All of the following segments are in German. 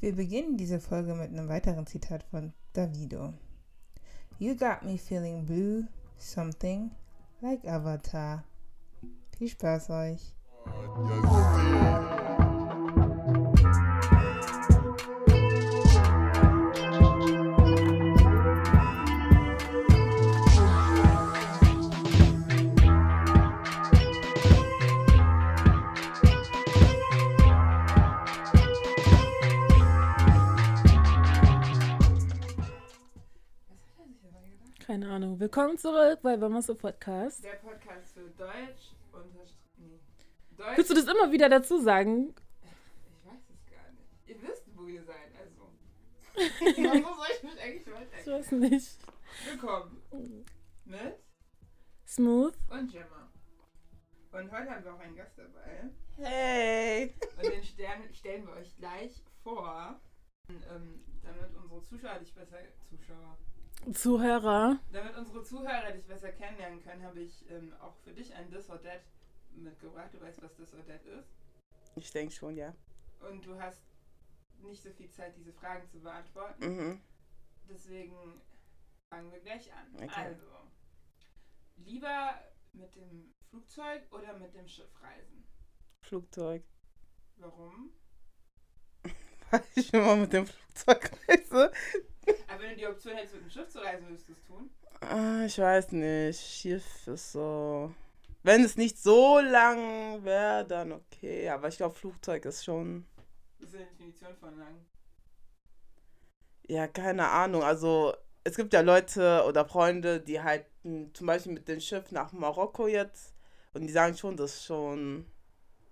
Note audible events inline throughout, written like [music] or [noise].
Wir beginnen diese Folge mit einem weiteren Zitat von Davido. You got me feeling blue, something like Avatar. Viel Spaß euch. Keine Willkommen zurück bei Mamas Podcast. Der Podcast für Deutsch und nee. Deutsch. Willst du das immer wieder dazu sagen? Ich weiß es gar nicht. Ihr wisst, wo ihr seid, also. [laughs] Warum soll ich mich eigentlich Ich weiter? weiß nicht. Willkommen mit Smooth. und Gemma. Und heute haben wir auch einen Gast dabei. Hey! Und den Stern stellen wir euch gleich vor. Und, ähm, damit unsere Zuschauer dich besser. Zuschauer. Zuhörer. Damit unsere Zuhörer dich besser kennenlernen können, habe ich ähm, auch für dich ein This or That mitgebracht. Du weißt, was This or That ist. Ich denke schon, ja. Und du hast nicht so viel Zeit, diese Fragen zu beantworten. Mhm. Deswegen fangen wir gleich an. Okay. Also, lieber mit dem Flugzeug oder mit dem Schiff reisen? Flugzeug. Warum? Weil [laughs] ich immer mit dem Flugzeug reise. Aber wenn du die Option hättest, mit dem Schiff zu reisen, würdest du es tun? Ah, ich weiß nicht. Schiff ist so. Wenn es nicht so lang wäre, dann okay. Aber ich glaube, Flugzeug ist schon. Das ist eine Definition von lang. Ja, keine Ahnung. Also, es gibt ja Leute oder Freunde, die halt zum Beispiel mit dem Schiff nach Marokko jetzt. Und die sagen schon, das ist schon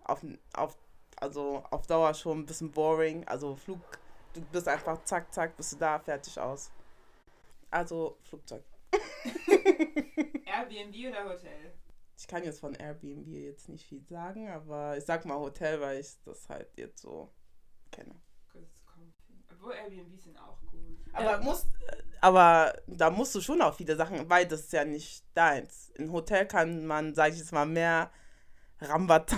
auf, auf, also auf Dauer schon ein bisschen boring. Also, Flug, du bist einfach zack, zack, bist du da, fertig aus. Also, Flugzeug. [laughs] Airbnb oder Hotel? Ich kann jetzt von Airbnb jetzt nicht viel sagen, aber ich sag mal Hotel, weil ich das halt jetzt so kenne. Obwohl Airbnbs sind auch gut. Aber, muss, aber da musst du schon auch viele Sachen, weil das ist ja nicht deins. Im Hotel kann man, sag ich jetzt mal, mehr Rambata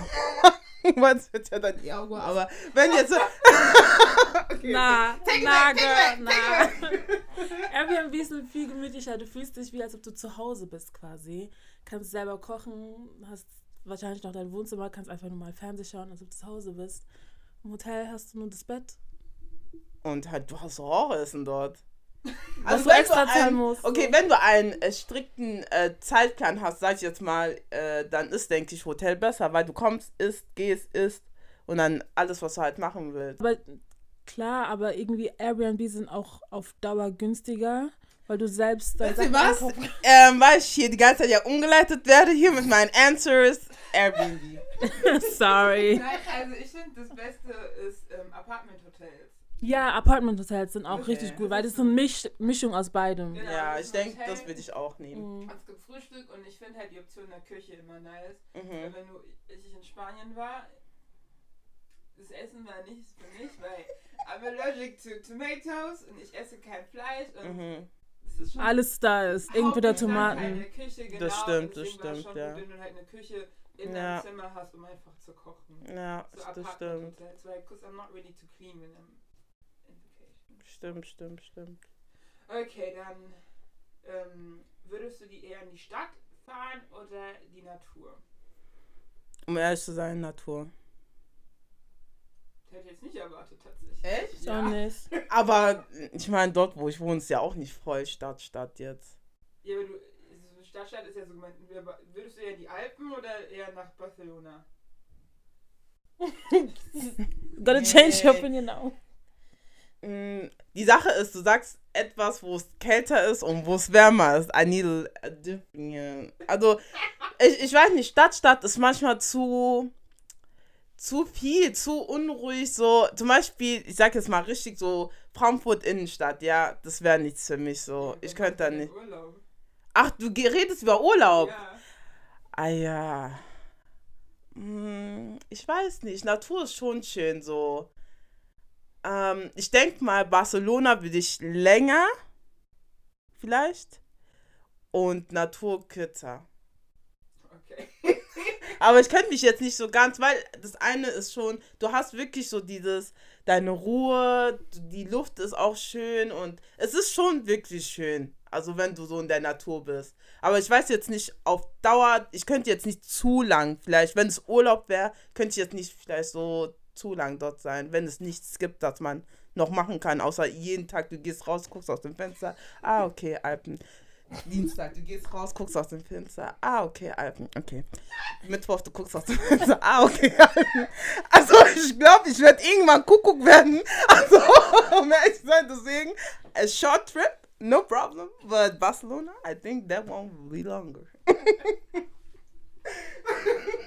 [laughs] es wird ja dann eher Auge. Aber wenn jetzt. [laughs] okay, Na, na, girl, na. [laughs] Airbnb sind viel gemütlicher. Du fühlst dich wie, als ob du zu Hause bist quasi. Kannst selber kochen, hast wahrscheinlich noch dein Wohnzimmer, kannst einfach nur mal Fernsehen schauen, als ob du zu Hause bist. Im Hotel hast du nur das Bett. Und halt, du hast Horroressen dort. Was du wenn extra ein- zahlen musst. Okay, wenn du einen äh, strikten äh, Zeitplan hast, sag ich jetzt mal, äh, dann ist, denke ich, Hotel besser, weil du kommst, isst, gehst, isst und dann alles, was du halt machen willst. Aber klar, aber irgendwie Airbnb sind auch auf Dauer günstiger, weil du selbst ihr Sachen was? Ähm, weil ich hier die ganze Zeit ja umgeleitet werde, hier mit meinen Answers, Airbnb. [laughs] Sorry. Nein, also ich finde, das Beste ist ähm, Apartment-Hotels. Ja, Apartment-Hotels sind auch Okay. richtig gut, weil das ist so eine Misch Mischung aus beidem. Genau, Ja, das ich denke, das würde ich auch nehmen. Mhm. Es gibt Frühstück und ich finde halt die Option der Küche immer nice. Weil Mhm. wenn du, ich in Spanien war, das Essen war nichts für mich, weil I'm allergic to tomatoes und ich esse kein Fleisch und Mhm. es ist schon Alles da ist, entweder Tomaten. Der Küche, genau, Das stimmt, das stimmt, schon ja. gut, wenn du halt eine Küche in Ja. deinem Zimmer hast, um einfach zu kochen. Ja, So das Apartment stimmt. Hotels, weil, cause I'm not ready to clean when I'm. Stimmt, stimmt, stimmt. Okay, dann ähm, würdest du die eher in die Stadt fahren oder die Natur? Um ehrlich zu sein, Natur. Das hätte ich jetzt nicht erwartet, tatsächlich. Echt? Ist auch nicht. [laughs] Aber ich meine, dort, wo ich wohne, ist ja auch nicht voll Stadt, Stadt jetzt. Ja, aber du, so Stadtstadt ist ja so gemeint, würdest du eher in die Alpen oder eher nach Barcelona? [laughs] Gotta change your opinion now. Mm, Die Sache ist, du sagst etwas, wo es kälter ist und wo es wärmer ist. I need. Also, ich, ich weiß nicht, Stadt, Stadt ist manchmal zu, zu viel, zu unruhig. So, zum Beispiel, ich sag jetzt mal richtig so, Frankfurt Innenstadt, ja, das wäre nichts für mich so. Ich könnte da nicht. Urlaub. Ach, du redest über Urlaub. Ja. Ah ja. Hm, Ich weiß nicht. Natur ist schon schön so. Ähm, ich denke mal, Barcelona würde ich länger. Vielleicht. Und Natur kürzer. Okay. Aber ich könnte mich jetzt nicht so ganz, weil das eine ist schon, du hast wirklich so dieses, deine Ruhe, die Luft ist auch schön und es ist schon wirklich schön. Also wenn du so in der Natur bist. Aber ich weiß jetzt nicht auf Dauer, ich könnte jetzt nicht zu lang, vielleicht, wenn es Urlaub wäre, könnte ich jetzt nicht vielleicht so zu lang dort sein, wenn es nichts gibt, das man noch machen kann, außer jeden Tag, du gehst raus, guckst aus dem Fenster, ah, okay, Alpen. Dienstag, du gehst raus, guckst aus dem Fenster. Ah, okay, Alpen. Okay. Mittwoch, du guckst aus dem Fenster. Ah, okay, Alpen. Also, ich glaube, ich werde irgendwann Kuckuck werden. Also, [laughs] um ehrlich zu sein, deswegen, a short trip, no problem. But Barcelona, I think that won't be longer. [laughs]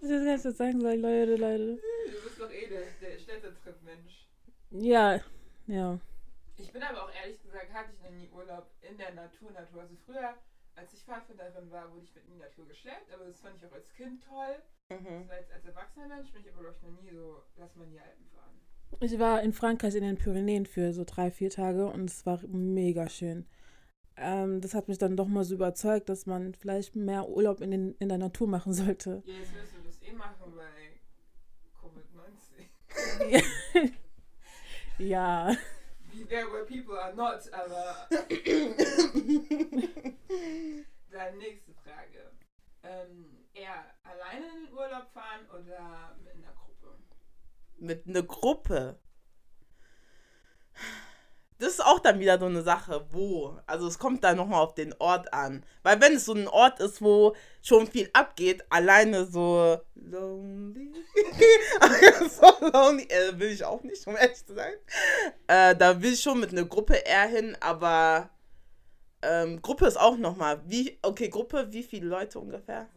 Was ich jetzt jetzt sagen soll, Leute, Leute. Du bist doch eh der, der Städtetrip-Mensch. Ja, ja. Ich bin aber auch ehrlich gesagt, hatte ich noch nie Urlaub in der Natur, Natur. Also früher, als ich Pfadfinderin war, wurde ich mit in die Natur geschleppt, aber das fand ich auch als Kind toll. Mhm. Das jetzt als erwachsener Mensch bin ich aber, glaube ich, noch nie so, lass mal in die Alpen fahren. Ich war in Frankreich in den Pyrenäen für so drei, vier Tage und es war mega schön. Ähm, das hat mich dann doch mal so überzeugt, dass man vielleicht mehr Urlaub in, den, in der Natur machen sollte. Ja, jetzt wirst du das eh machen bei Covid-19. [laughs] ja. Be there where people are not, aber. Dann nächste Frage. Ähm, eher alleine in den Urlaub fahren oder mit einer Gruppe? Mit einer Gruppe. Das ist auch dann wieder so eine Sache, wo. Also es kommt dann nochmal auf den Ort an. Weil wenn es so ein Ort ist, wo schon viel abgeht, alleine so lonely. [laughs] so lonely. Äh, will ich auch nicht, um ehrlich zu sein. Äh, da will ich schon mit einer Gruppe eher hin, aber ähm, Gruppe ist auch nochmal. Wie, okay, Gruppe, wie viele Leute ungefähr?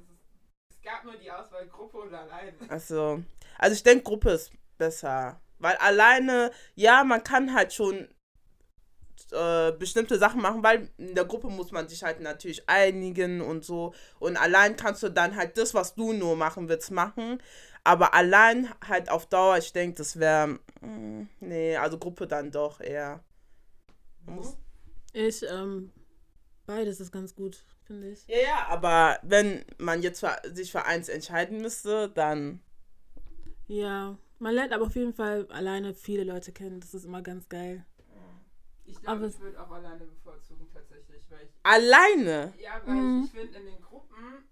Es gab nur die Auswahl Gruppe oder alleine. Also, also ich denke, Gruppe ist besser. Weil alleine, ja, man kann halt schon äh, bestimmte Sachen machen, weil in der Gruppe muss man sich halt natürlich einigen und so. Und allein kannst du dann halt das, was du nur machen willst, machen. Aber allein halt auf Dauer, ich denke, das wäre. Nee, also Gruppe dann doch eher. Muss, Ich, ähm, beides ist ganz gut, finde ich. ja, ja, aber wenn man jetzt für, sich für eins entscheiden müsste, dann. Ja, man lernt aber auf jeden Fall alleine viele Leute kennen. Das ist immer ganz geil. Ich Aber glaube, es- ich würde auch alleine bevorzugen, tatsächlich, weil ich. Alleine? Ja, weil Mhm. ich finde, in den Gruppen,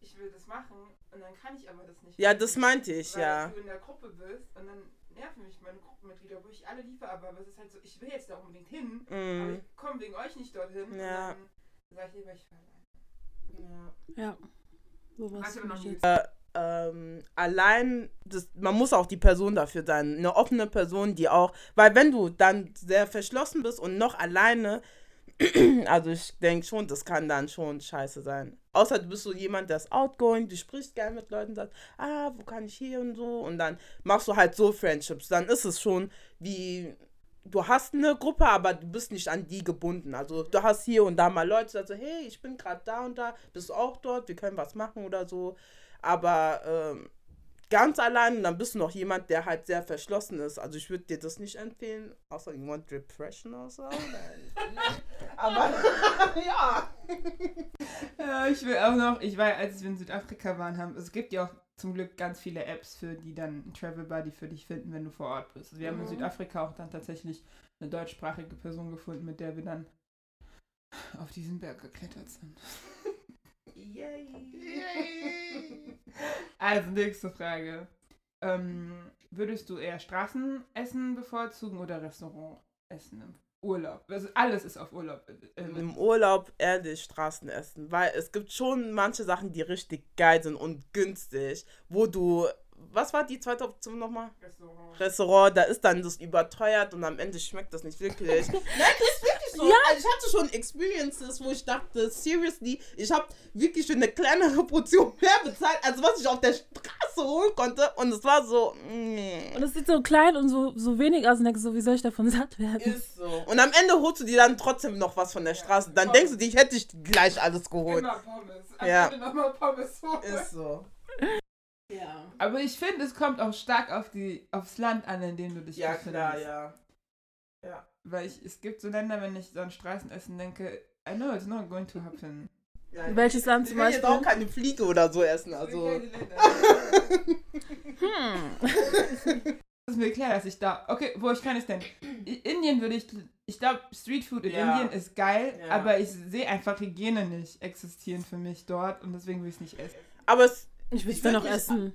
ich will das machen und dann kann ich aber das nicht. Ja, machen, das meinte ich, weil ja. du in der Gruppe bist und dann nerven mich meine Gruppenmitglieder, wo ich alle liefere, aber es ist halt so, ich will jetzt da unbedingt hin, aber Mm. ich komme wegen euch nicht dorthin. Ja. Und dann sage ich lieber, ich fahre alleine. Ja. Sowas. Hast du finde noch ich nie jetzt- ähm, allein, das, man muss auch die Person dafür sein. Eine offene Person, die auch, weil wenn du dann sehr verschlossen bist und noch alleine, [clears throat] also ich denke schon, das kann dann schon scheiße sein. Außer du bist so jemand, der ist outgoing, du sprichst gerne mit Leuten, sagst, ah, wo kann ich hier und so und dann machst du halt so Friendships. Dann ist es schon wie, du hast eine Gruppe, aber du bist nicht an die gebunden. Also du hast hier und da mal Leute, die sagen hey, ich bin gerade da und da, bist du auch dort, wir können was machen oder so. Aber ähm, ganz allein, dann bist du noch jemand, der halt sehr verschlossen ist. Also ich würde dir das nicht empfehlen, außer you want depression oder so. [laughs] Aber [laughs] ja. Ja, ich will auch noch, ich war, als wir in Südafrika waren, haben, es gibt ja auch zum Glück ganz viele Apps, für die dann einen Travel Buddy für dich finden, wenn du vor Ort bist. Also wir haben in Mhm. Südafrika auch dann tatsächlich eine deutschsprachige Person gefunden, mit der wir dann auf diesen Berg geklettert sind. Yay. Also, nächste Frage. Ähm, würdest du eher Straßenessen bevorzugen oder Restaurantessen im Urlaub? Also alles ist auf Urlaub. äh, äh, Im Urlaub ehrlich Straßenessen, weil es gibt schon manche Sachen, die richtig geil sind und günstig, wo du, was war die zweite Option nochmal? Restaurant. Restaurant, da ist dann das überteuert und am Ende schmeckt das nicht wirklich. [laughs] Nein, das ist wirklich so. Ja. Also ich hatte schon Experiences, wo ich dachte, seriously, ich habe wirklich für eine kleinere Portion [laughs] mehr bezahlt, als was ich auf der Straße holen konnte. Und es war so, nee. Und es sieht so klein und so, so wenig aus und denkst so, wie soll ich davon satt werden? Ist so. Und am Ende holst du dir dann trotzdem noch was von der Straße. Dann denkst du dir, ich hätte ich gleich alles geholt. Immer Pommes. Am Ja. Ende nochmal Pommes holen. Ist so. Ja. Aber ich finde, es kommt auch stark auf die, aufs Land an, in dem du dich Ja, befindest. klar, ja. Weil ich, es gibt so Länder, wenn ich so an Straßenessen denke, I know it's not going to happen. Ja, Welches Land ich zum will jetzt Beispiel? auch keine Fliege oder so essen. Also. Hm. [laughs] Das ist mir klar, dass ich da. Okay, wo ich kann es denn? I- Indien würde ich. Ich glaube, Streetfood in Ja. Indien ist geil, Ja. aber ich sehe einfach Hygiene nicht existieren für mich dort und deswegen will ich es nicht essen. Aber es, Ich will Ich es dann noch essen.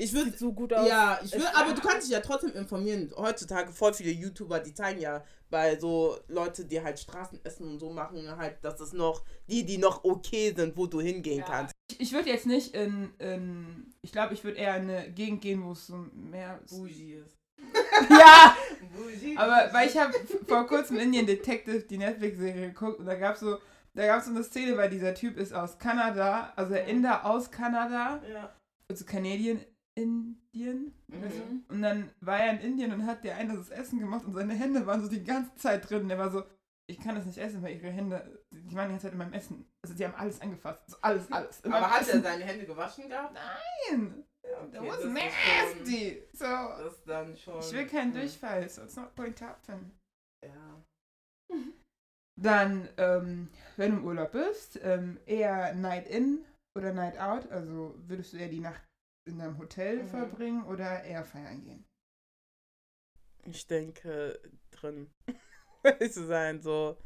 Ich würde Sieht so gut aus. Ja, ich Es- aber du kannst dich ja trotzdem informieren. Heutzutage voll viele YouTuber, die zeigen ja bei so Leute, die halt Straßenessen und so machen, halt, dass es noch die, die noch okay sind, wo du hingehen Ja. kannst. Ich, ich würde jetzt nicht in. in ich glaube, ich würde eher in eine Gegend gehen, wo es so mehr. Bougie ist. [laughs] Ja! Bougie. Aber weil ich habe vor kurzem Indian Detective, die Netflix-Serie geguckt und da gab es so, da gab so eine Szene, weil dieser Typ ist aus Kanada, also der Inder aus Kanada, Ja. also Canadian Indien. Mhm. Und dann war er in Indien und hat der eine das Essen gemacht und seine Hände waren so die ganze Zeit drin. Der war so, ich kann das nicht essen, weil ihre Hände, die waren die ganze Zeit in meinem Essen. Also die haben alles angefasst. So alles, alles. in Aber hat er Essen. seine Hände gewaschen gehabt? Nein! Ja, That okay, was das ist nasty! So. Schon, das ist dann schon. Ich will keinen hm, Durchfall, so it's not going to happen. Ja. [laughs] Dann, ähm, wenn du im Urlaub bist, ähm, eher Night In oder Night Out, also würdest du eher die Nacht in deinem Hotel Mhm. verbringen oder eher feiern gehen? Ich denke drin. [laughs] Zu sein, so.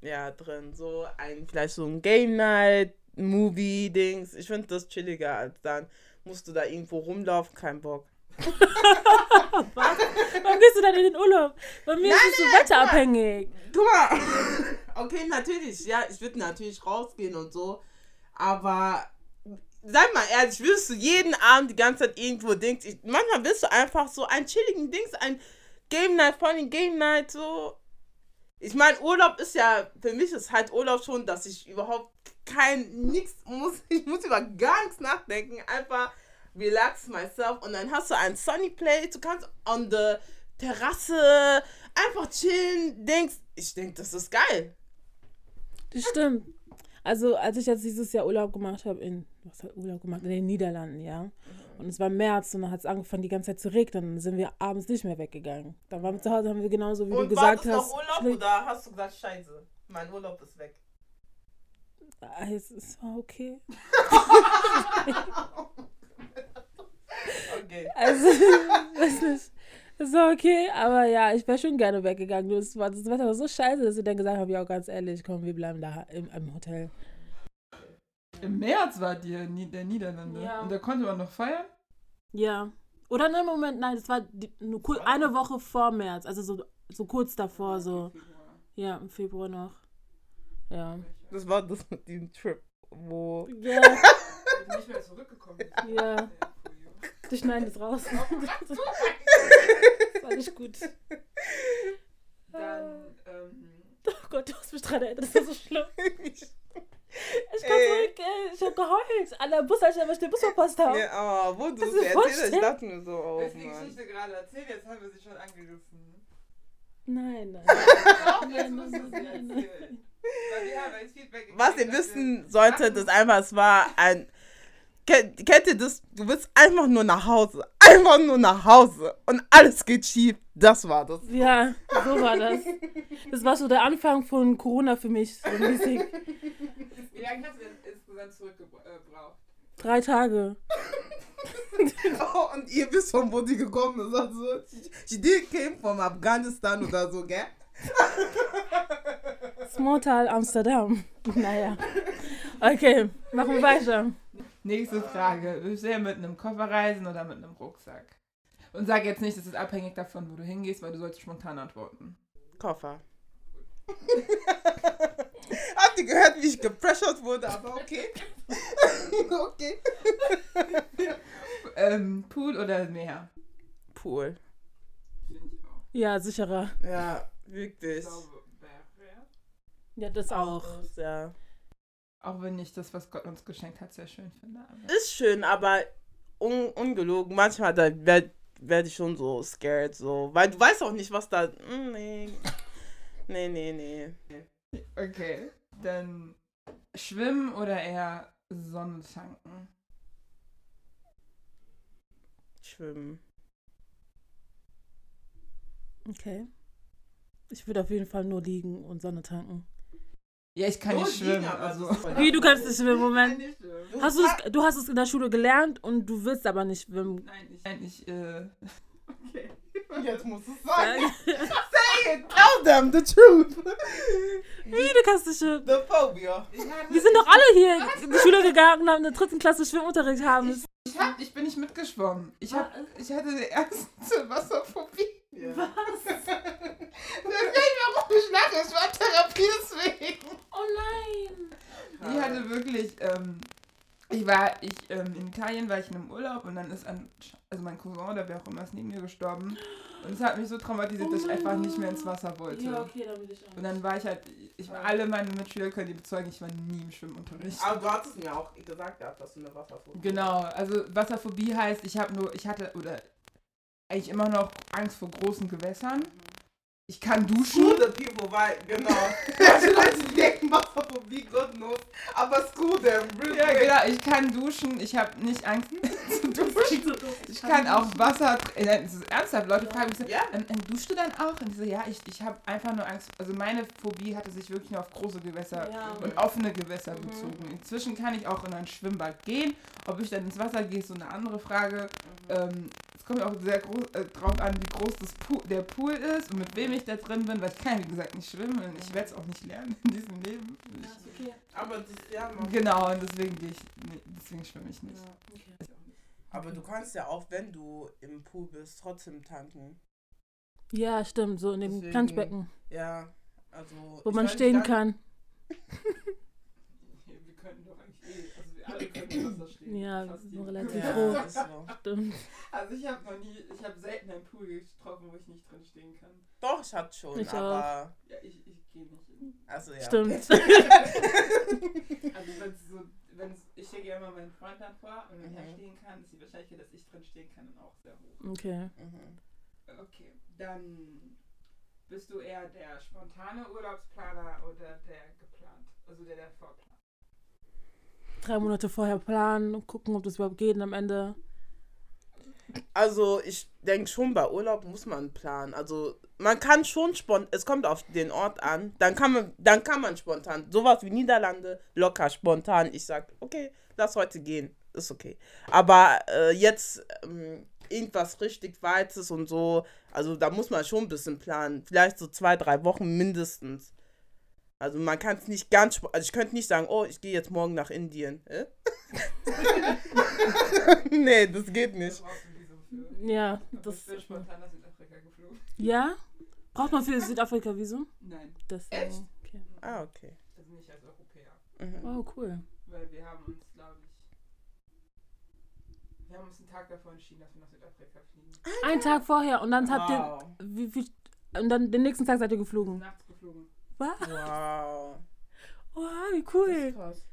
Ja, drin. So ein, vielleicht so ein Game Night, Movie-Dings. Ich finde das chilliger als dann musst du da irgendwo rumlaufen, kein Bock. [laughs] Warum gehst du dann in den Urlaub? Bei mir ist es so wetterabhängig. Guck mal. [laughs] Okay, natürlich, ja, ich würde natürlich rausgehen und so. Aber sei mal ehrlich, willst du jeden Abend die ganze Zeit irgendwo Dings? Ich, manchmal willst du einfach so einen chilligen Dings, ein Game Night, vor allem Game Night, so. Ich meine, Urlaub ist ja, für mich ist halt Urlaub schon, dass ich überhaupt kein, nichts muss, [laughs] ich muss über gar nichts nachdenken, einfach relax myself und dann hast du ein Sunny Place, du kannst on the Terrasse einfach chillen, denkst, ich denke, das ist geil. Das stimmt. Also, als ich jetzt dieses Jahr Urlaub gemacht habe, in, was hat Urlaub gemacht? In den Niederlanden, ja. Und es war März und dann hat es angefangen, die ganze Zeit zu regnen. Dann sind wir abends nicht mehr weggegangen. Dann waren wir zu Hause, haben wir genauso, wie du Und war gesagt das hast. noch Urlaub oder hast du gesagt, scheiße, mein Urlaub ist weg? Ah, Es, es war okay. [laughs] Okay. Also, weiß nicht. Es war okay, aber ja, ich wäre schon gerne weggegangen. Das, war, das Wetter war so scheiße, dass ich dann gesagt habe, ja, ganz ehrlich, komm, wir bleiben da im, im Hotel. Im März war die in der Niederlande. Ja. Und da konnte man noch feiern? Ja. Oder nein, Moment, nein, das war die, nur kur- eine Woche vor März, also so, so kurz davor, so. Ja, im Februar noch. Ja. Das war das mit dem Trip, wo. Ja, [laughs] bin nicht mehr zurückgekommen. ja. Die schneiden das raus. [laughs] das war nicht gut. Dann, ähm, Oh Gott, du hast mich dran erinnert, das war so schlimm. [laughs] Ich kann zurück, ey. Ich hab geheult. An der Bushaltestelle, weil ich den Bus verpasst habe. Ja, oh, wo du es erzählst, ich dachte mir so, oh als die. Geschichte gerade erzählt, jetzt haben wir sie schon angerissen. Nein, nein. Auch jetzt musst du sie erzählen. Weil wir haben als Feedback Was ihr wissen solltet, ist einfach, es war ein. Kennt, kennt ihr das? Du willst einfach nur nach Hause. Einfach nur nach Hause. Und alles geht schief. Das war das. Ja, so war das. Das war so der Anfang von Corona für mich. So mäßig. Wie lange hast du denn insgesamt zurückgebraucht? Drei Tage. Oh, und ihr wisst, von wo die gekommen ist. Also, she, she did came from Afghanistan oder so, gell? Smalltal Amsterdam. [laughs] Naja. Okay, machen wir weiter. Nächste Frage. Willst du eher mit einem Koffer reisen oder mit einem Rucksack? Und sag jetzt nicht, das ist abhängig davon, wo du hingehst, weil du sollst spontan antworten. Koffer. [laughs] Habt ihr gehört, wie ich gepressured wurde? Aber okay. [laughs] okay. Ähm, Pool oder Meer? Pool. Finde ich auch. Ja, sicherer. Ja, wirklich. Ja, das auch. Ja. Auch wenn ich das, was Gott uns geschenkt hat, sehr schön finde. Aber Ist schön, aber un ungelogen. Manchmal da werde werd ich schon so scared, so. Weil du weißt auch nicht, was da. Mm, Nee. Nee, nee, nee. Okay, dann schwimmen oder eher Sonne tanken? Schwimmen. Okay. Ich würde auf jeden Fall nur liegen und Sonne tanken. Ja, ich kann Nur nicht liegen, schwimmen. aber Also. Wie, du kannst nicht schwimmen, Moment. nicht schwimmen. Du Hast du kannst- es, du hast es in der Schule gelernt und du willst aber nicht schwimmen. Nein, ich. Nein, ich äh, [laughs] okay. Jetzt musst du es. Wie, Say it. Tell them the truth. du kannst schwimmen. The phobia. Wir sind doch alle hier in die Schule gegangen und haben in der dritten Klasse Schwimmunterricht haben. ich, hab, ich bin nicht mitgeschwommen. Ich, hab, ich hatte die erste Wasserphobie. Ja. Das weiß ich warum ich lache. Es war Therapie deswegen. Oh nein. Ich hatte wirklich, ähm, ich war, ich, ähm, in Italien war ich in einem Urlaub und dann ist ein, also mein Cousin oder wer auch immer ist neben mir gestorben. Und es hat mich so traumatisiert, Oh dass ich einfach nicht mehr ins Wasser wollte. Ja, okay, da bin ich auch. Und dann war ich halt, ich war alle meine Mitschüler können die bezeugen, ich war nie im Schwimmunterricht. Aber du hattest mir auch gesagt gehabt, dass du eine Wasserphobie Genau, also Wasserphobie heißt, ich habe nur, ich hatte, oder eigentlich immer noch Angst vor großen Gewässern. Ich kann duschen. School the people, weil, genau. [laughs] Manche Leute die denken Wasserphobie, Gott knows. Aber school them, real Ja, genau, ich kann duschen, ich habe nicht Angst [laughs] zu duschen. Ich kann auch Wasser, äh, nein, das ist ernsthaft, Leute fragen mich so, Ja. ähm, ähm, duschst du dann auch? Und ich so, ja, ich, ich habe einfach nur Angst, also meine Phobie hatte sich wirklich nur auf große Gewässer Ja. und offene Gewässer Mhm. bezogen. Inzwischen kann ich auch in ein Schwimmbad gehen. Ob ich dann ins Wasser gehe, ist so eine andere Frage. Ähm, es kommt auch sehr groß, äh, drauf an, wie groß das Pool, der Pool ist und mit wem ich da drin bin, weil ich kann, wie gesagt, nicht schwimmen und ich werde es auch nicht lernen in diesem Leben. Ich, Okay. Aber das, ja, man. genau, und deswegen gehe ich, nee, deswegen schwimme ich nicht. okay. Aber du kannst ja auch, wenn du im Pool bist, trotzdem tanken. Ja, stimmt, so in dem Deswegen- Planschbecken, Ja, also. wo man stehen kann. [laughs] Wir könnten doch eigentlich eh, alle können im Wasser stehen. Ja, wir sind relativ Ja, ist so. Stimmt. Also ich habe noch nie, ich habe selten einen Pool getroffen, wo ich nicht drin stehen kann. Doch, ich hatte schon, Ich auch. aber. Ja, ich, ich gehe nicht in. Also ja. Stimmt. [laughs] Also wenn es so, wenn ich stelle ja immer meinen Freund dann vor und wenn Mhm. er stehen kann, ist die Wahrscheinlichkeit, dass ich drin stehen kann, dann auch sehr hoch. Okay. Mhm. Okay, dann bist du eher der spontane Urlaubsplaner oder der geplant, also der der vorplant. Drei Monate vorher planen, gucken, ob das überhaupt geht und am Ende. Also ich denke schon, bei Urlaub muss man planen. Also man kann schon spontan, es kommt auf den Ort an, dann kann man, dann kann man spontan, sowas wie Niederlande, locker spontan. Ich sag, okay, lass heute gehen, ist okay. Aber äh, jetzt ähm, irgendwas richtig Weites und so, also da muss man schon ein bisschen planen. Vielleicht so zwei, drei Wochen mindestens. Also man kann es nicht ganz, also ich könnte nicht sagen, oh, ich gehe jetzt morgen nach Indien. Hä? [laughs] nee, das geht nicht. Ja, das. ich bin spontan nach Südafrika geflogen. Ja? Braucht man für Südafrika Visum? Nein, Das, Echt? Okay. Ah, okay. also nicht als Europäer. Mhm. Oh, cool. Weil wir haben uns, glaube ich, wir haben uns einen Tag davor entschieden, dass wir nach Südafrika fliegen. Ein Tag vorher und dann habt ihr. Wow. Wie, wie, und dann den nächsten Tag seid ihr geflogen. Nachts geflogen. Was? Wow. Wow, wie cool. krass.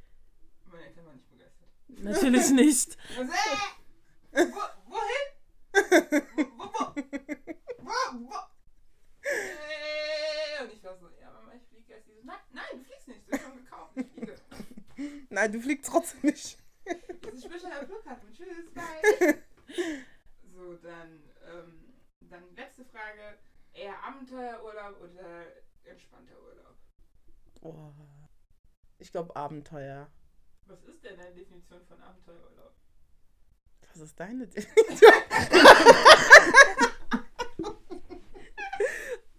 Meine Eltern waren nicht begeistert. Natürlich [laughs] nicht. Äh, wo, wohin? Wo, wo, wo? Wo, wo? Äh, Und ich war so, ja, Mama, ich fliege jetzt. Nein, nein, du fliegst nicht, du hast schon gekauft, ich fliege. Nein, du fliegst trotzdem nicht. Ich bin schon am Flughafen, tschüss, bye. [laughs] So, dann, ähm, dann letzte Frage, eher Abenteuerurlaub oder entspannter Urlaub? Boah. Ich glaube Abenteuer. Was ist denn deine Definition von Abenteuerurlaub? Was ist deine Idee? [laughs]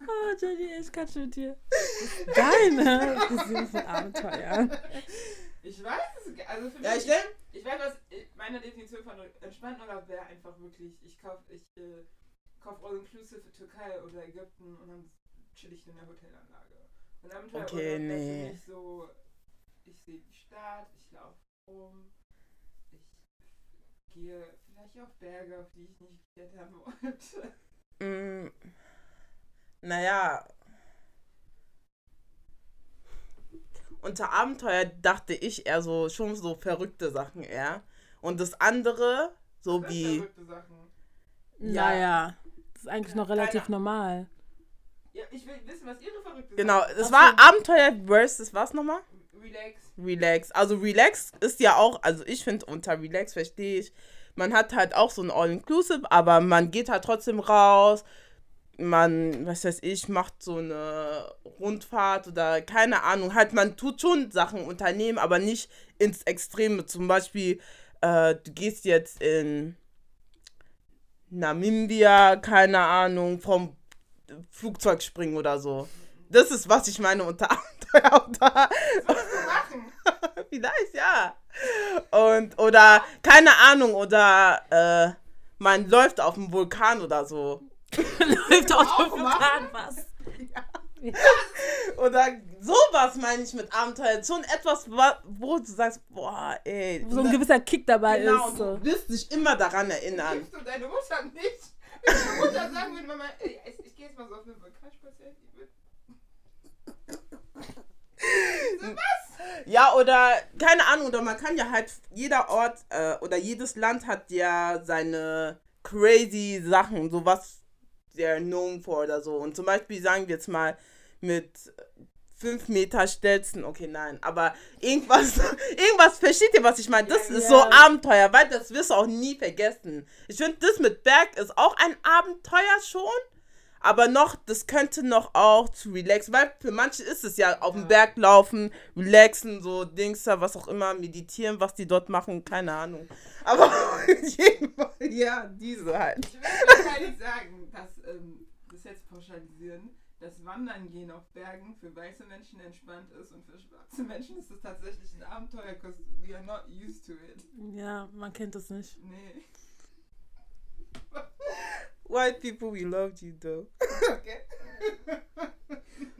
Oh, Jenny, ich kann schon mit dir. Deine Vision von Abenteuer. Ich weiß es, gar- also für Ja, mich, ich denke. ich weiß was, ich- meine Definition von entspannten Urlaub wäre einfach wirklich, ich kaufe ich, äh, kauf All-Inclusive für Türkei oder Ägypten und dann chill ich in der Hotelanlage. Und Abenteuerurlaub Okay, wäre nee. für mich so, ich sehe die Stadt, ich laufe rum, ich gehe vielleicht auf Berge, auf die ich nicht klettern wollte. Mm, naja. Unter Abenteuer dachte ich eher so, schon so verrückte Sachen eher. Und das andere, so Das wie. verrückte Sachen. Ja. Naja, das ist eigentlich noch relativ normal. Ja, ich will wissen, was ihre verrückte Genau, es Ach war so. Abenteuer versus was nochmal? Relax. Relax. Also Relax ist ja auch, also ich finde unter Relax verstehe ich, man hat halt auch so ein All-Inclusive, aber man geht halt trotzdem raus, man, was weiß ich, macht so eine Rundfahrt oder keine Ahnung. Halt, man tut schon Sachen unternehmen, aber nicht ins Extreme. Zum Beispiel, äh, du gehst jetzt in Namibia, keine Ahnung, vom Flugzeug springen oder so. Das ist, was ich meine unter Abenteuer. Vielleicht, ja. Und, oder, keine Ahnung, oder äh, man läuft auf dem Vulkan oder so. [laughs] Läuft auf dem Vulkan was. Oder sowas meine ich mit Abenteuer. Schon etwas, wa- wo du sagst, boah, ey. Wo so ein gewisser Kick dabei genau, ist. So. du wirst dich immer daran erinnern. Du deine Mutter nicht? Wenn Mutter sagen würde, Mama, ich, ich gehe jetzt mal so auf eine Vulkan spazieren. Ich würd- Ja, oder keine Ahnung, oder man kann ja halt, jeder Ort äh, oder jedes Land hat ja seine crazy Sachen, so was they're known for oder so. Und zum Beispiel sagen wir jetzt mal mit 5 Meter Stelzen, okay, nein, aber irgendwas, [laughs] irgendwas, versteht ihr, was ich meine? Das Ja, ist ja. so Abenteuer, weil das wirst du auch nie vergessen. Ich finde, das mit Berg ist auch ein Abenteuer schon. Aber noch, das könnte noch auch zu relaxen, weil für manche ist es ja auf dem Berg laufen, relaxen, so Dings da, was auch immer, meditieren, was die dort machen, keine Ahnung. Aber [laughs] jedenfalls, ja, diese halt. Ich will nicht sagen, dass ähm, das jetzt pauschalisieren, dass Wandern gehen auf Bergen für weiße Menschen entspannt ist und für schwarze Menschen ist es tatsächlich ein Abenteuer, because we are not used to it. Ja, man kennt das nicht. Nee. White people, we loved you though. Okay. [laughs]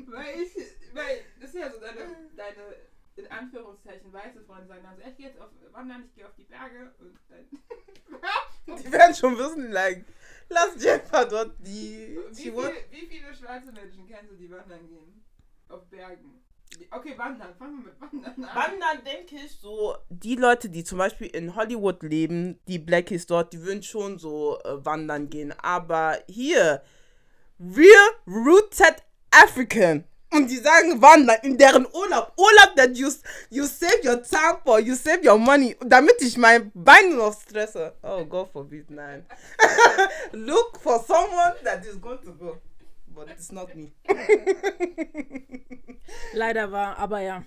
weil ich, weil das ist ja so deine, deine in Anführungszeichen weiße Freunde sagen dann so, ich gehe jetzt auf Wandern, ich gehe auf die Berge und dann. [laughs] Die werden schon wissen, like, lass Jennifer dort die. Wie, viel, wie viele schwarze Menschen kennst du, die wandern gehen? Auf Bergen. Okay, wandern. Fangen wir mit Wandern an. Wandern denke ich so, die Leute, die zum Beispiel in Hollywood leben, die Blackies dort, die würden schon so äh, wandern gehen. Aber hier, real rooted African. Und die sagen wandern in deren Urlaub. Urlaub, that you, you save your time for, you save your money. Damit ich mein Bein noch stresse. Oh, God forbid, nein. [laughs] Look for someone that is going to go. But it's not me. [laughs] Leider war, aber ja.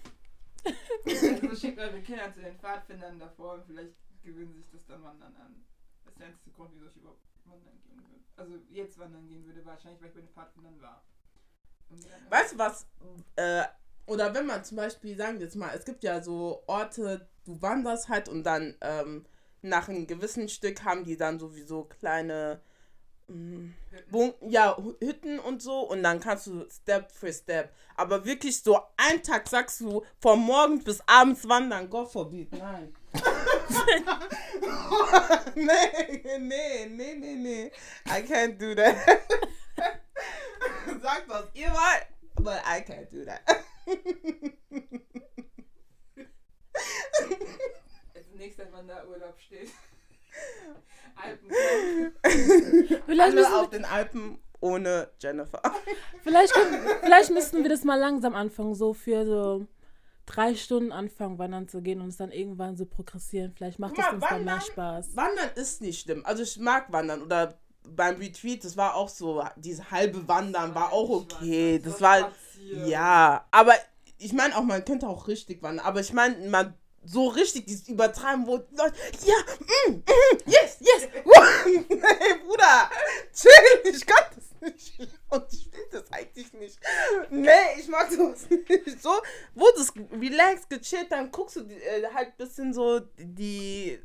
Also schickt eure Kinder zu den Pfadfindern davor und vielleicht gewöhnen sich das dann Wandern an. Das ist der einzige Grund, wieso ich überhaupt wandern gehen würde. Also jetzt wandern gehen würde, wahrscheinlich, weil ich bei den Pfadfindern war. Weißt du was? Äh, oder wenn man zum Beispiel, sagen wir jetzt mal, es gibt ja so Orte, du wanderst halt und dann ähm, nach einem gewissen Stück haben die dann sowieso kleine mm, Bun ja, Hü- Hütten und so und dann kannst du Step für Step. Aber wirklich so einen Tag sagst du von morgens bis abends wandern, Gott forbid, nein. [laughs] [laughs] nee, nee, nee, nee, nee. I can't do that. [laughs] [laughs] Sagt was ihr wollt, but I can't do that. Als nächster Wanderurlaub steht. [laughs] Alpen. Vielleicht Alle müssen, auf den Alpen ohne Jennifer. [laughs] vielleicht, können- vielleicht müssten wir das mal langsam anfangen, so für so drei Stunden anfangen, wandern zu gehen und es dann irgendwann so progressieren. Vielleicht macht es mal, uns dann mehr wandern- Spaß. Wandern ist nicht schlimm. Also ich mag Wandern oder beim Retreat, das war auch so, diese halbe Wandern war auch okay. Das war, ja, aber ich meine auch, man könnte auch richtig wandern, aber ich meine, man so richtig dieses Übertreiben, wo Leute, ja, mm, mm, yes, yes, [laughs] hey Bruder, chill, ich kann das nicht. Und ich will das eigentlich nicht. Nee, ich mag sowas nicht. So, wo das relaxed, gechillt, dann guckst du äh, halt ein bisschen so die,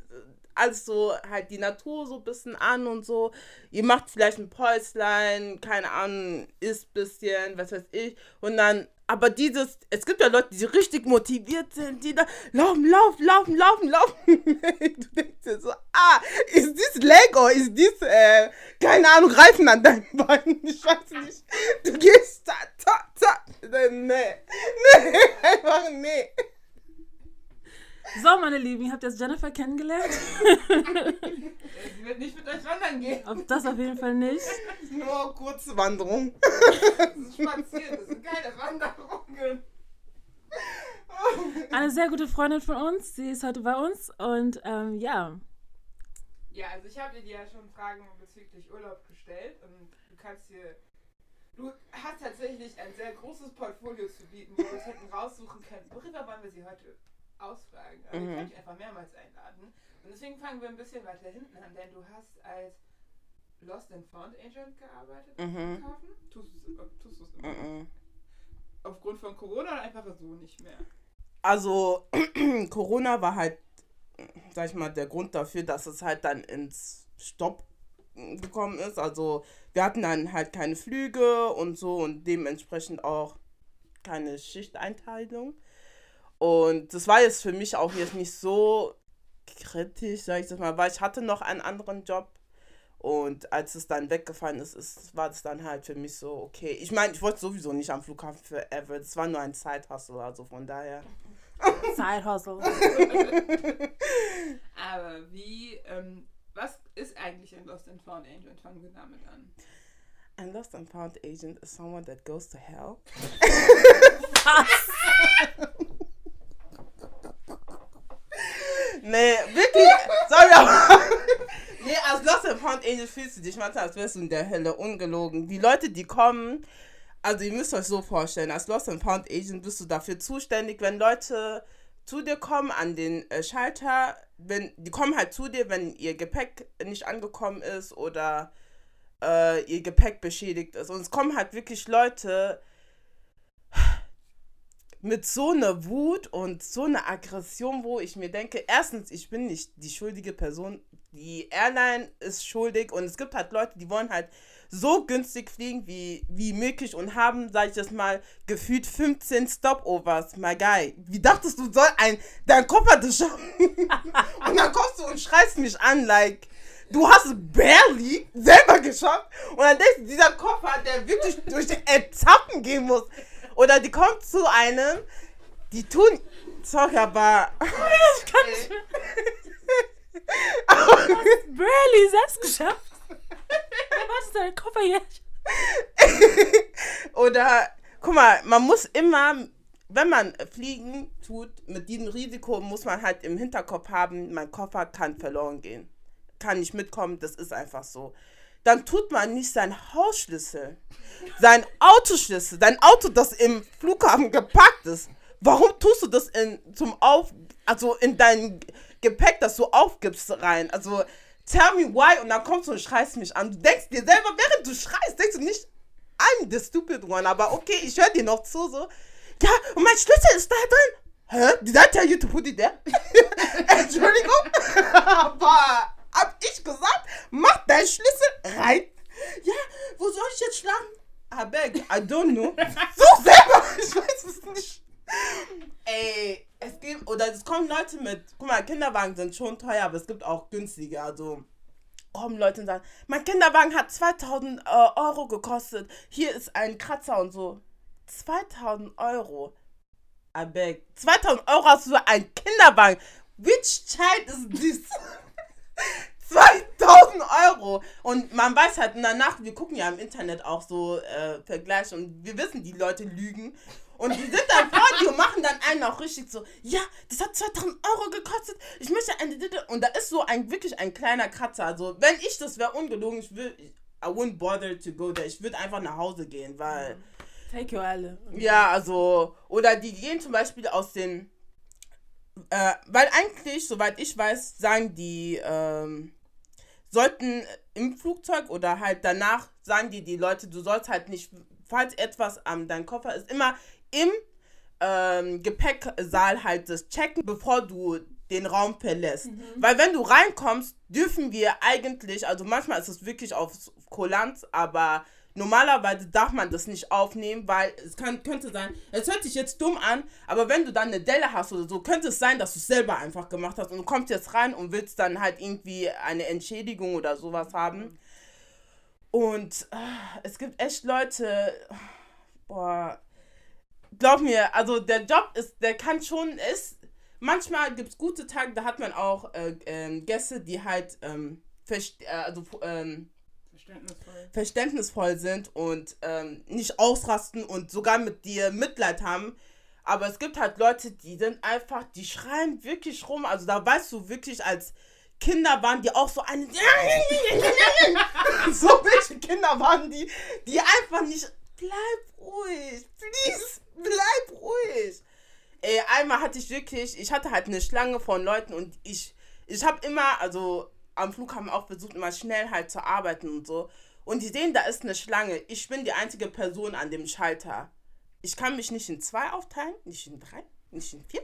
alles so, halt die Natur so ein bisschen an und so. Ihr macht vielleicht ein Päuslein, keine Ahnung, isst ein bisschen, was weiß ich. Und dann, aber dieses, es gibt ja Leute, die richtig motiviert sind, die da laufen, laufen, laufen, laufen, laufen. [laughs] du denkst dir so, ah, ist dies Leg or ist dies, äh, keine Ahnung, Reifen an deinen [laughs] Beinen? Ich weiß nicht. Du gehst da, ta, ta. Nee, nee, [laughs] einfach nee. So, meine Lieben, ihr habt jetzt Jennifer kennengelernt. [laughs] Sie wird nicht mit euch wandern gehen. Auf das auf jeden Fall nicht. Nur kurze Wanderung. Das ist spazieren, das sind keine Wanderungen. Eine sehr gute Freundin von uns, sie ist heute bei uns und ähm, ja, Ja, also ich habe dir ja schon Fragen bezüglich Urlaub gestellt und du kannst dir Du hast tatsächlich ein sehr großes Portfolio zu bieten, wo wir uns hätten raussuchen können. Worüber wollen wir sie heute ausfragen? Aber Mhm. wir können dich einfach mehrmals einladen. Und deswegen fangen wir ein bisschen weiter hinten an, denn du hast als Lost and Found Agent gearbeitet am Mhm. Flughafen. Tust du es immer? Mhm. Aufgrund von Corona oder einfach so nicht mehr? Also, [clears throat] Corona war halt, sag ich mal, der Grund dafür, dass es halt dann ins Stopp gekommen ist. Also, wir hatten dann halt keine Flüge und so und dementsprechend auch keine Schichteinteilung. Und das war jetzt für mich auch jetzt nicht so kritisch, sag ich das mal, weil ich hatte noch einen anderen Job. Und als es dann weggefallen ist, ist war das dann halt für mich so, okay. Ich meine, ich wollte sowieso nicht am Flughafen forever. Das war nur ein Zeithassel, also von daher. [laughs] Side Hustle. [laughs] Aber wie, ähm, was ist eigentlich ein Lost and Found Agent? Fangen wir damit an. A lost and found agent is someone that goes to hell. [laughs] nee, wirklich. Sorry, aber. [laughs] nee, als lost and found agent fühlst du dich manchmal, als wärst du in der Hölle, ungelogen. Die Leute, die kommen, also ihr müsst euch so vorstellen, als lost and found agent bist du dafür zuständig, wenn Leute zu dir kommen an den äh, Schalter, wenn die kommen halt zu dir, wenn ihr Gepäck nicht angekommen ist oder äh, ihr Gepäck beschädigt ist. Und es kommen halt wirklich Leute mit so einer Wut und so einer Aggression, wo ich mir denke, erstens, ich bin nicht die schuldige Person, die Airline ist schuldig und es gibt halt Leute, die wollen halt so günstig fliegen wie, wie möglich und haben, sag ich das mal, gefühlt 15 Stopovers, my guy. Wie dachtest du, soll ein, dein Koffer das schaffen? [laughs] und dann kommst du und schreist mich an, like, du hast es barely selber geschafft und dann denkst du, dieser Koffer, der wirklich durch die Etappen gehen muss. Oder die kommt zu einem, die tun, sorry, aber... Ich kann nicht mehr. Barely selbst geschafft. Was ist dein Koffer jetzt? Oder, guck mal, man muss immer, wenn man fliegen tut, mit diesem Risiko muss man halt im Hinterkopf haben, mein Koffer kann verloren gehen. Kann nicht mitkommen, das ist einfach so. Dann tut man nicht seinen Hausschlüssel, sein Autoschlüssel, dein Auto, das im Flughafen geparkt ist. Warum tust du das in, zum Auf, also in dein Gepäck, das du aufgibst, rein? Also, tell me why und dann kommst du und schreist mich an. Du denkst dir selber, während du schreist, denkst du nicht, I'm the stupid one, aber okay, ich höre dir noch zu, so. Ja, und mein Schlüssel ist da drin. Hä? Did I tell you to put it there? [laughs] Entschuldigung, [laughs] aber hab ich gesagt, mach deinen Schlüssel rein. Ja, wo soll ich jetzt schlagen? I beg, I don't know. [laughs] So selber, [laughs] ich weiß es nicht. Ey, es gibt, oder es kommen Leute mit, guck mal, Kinderwagen sind schon teuer, aber es gibt auch günstige, also kommen Leute und sagen, mein Kinderwagen hat 2000 äh, Euro gekostet, hier ist ein Kratzer und so. 2000 Euro. I beg. 2000 Euro hast du für einen Kinderwagen. Which child is this? [laughs] 2000 Euro. Und man weiß halt danach, wir gucken ja im Internet auch so äh, Vergleiche und wir wissen, die Leute lügen. Und die sind dann vor dir und machen dann einen auch richtig so, ja, das hat 2000 Euro gekostet, ich möchte eine Ditte. Und da ist so ein, wirklich ein kleiner Kratzer. Also, wenn ich das wäre ungelogen, ich würde, I wouldn't bother to go there. Ich würde einfach nach Hause gehen, weil, Take your alle. ja, also, oder die gehen zum Beispiel aus den, äh, weil eigentlich, soweit ich weiß, sagen die, ähm, sollten im Flugzeug oder halt danach sagen die die Leute, du sollst halt nicht, falls etwas an deinem Koffer ist, immer im ähm, Gepäcksaal halt das checken, bevor du den Raum verlässt. Weil wenn du reinkommst, dürfen wir eigentlich, also manchmal ist es wirklich auf Kulanz, aber normalerweise darf man das nicht aufnehmen, weil es kann, könnte sein, es hört sich jetzt dumm an, aber wenn du dann eine Delle hast oder so, könnte es sein, dass du es selber einfach gemacht hast und du kommst jetzt rein und willst dann halt irgendwie eine Entschädigung oder sowas haben. Und äh, es gibt echt Leute, boah, glaub mir, also der Job ist, der kann schon, ist, manchmal gibt es gute Tage, da hat man auch äh, ähm, Gäste, die halt ähm, äh, also, ähm, Verständnisvoll. verständnisvoll sind und ähm, nicht ausrasten und sogar mit dir Mitleid haben. Aber es gibt halt Leute, die sind einfach, die schreien wirklich rum. Also da weißt du wirklich, als Kinder waren die auch so eine. [laughs] so welche Kinder waren die, die einfach nicht bleib ruhig, please, bleib ruhig. Ey, einmal hatte ich wirklich, ich hatte halt eine Schlange von Leuten und ich, ich habe immer, also am Flughafen auch versucht, immer schnell halt zu arbeiten und so. Und die sehen, da ist eine Schlange. Ich bin die einzige Person an dem Schalter. Ich kann mich nicht in zwei aufteilen, nicht in drei, nicht in vier.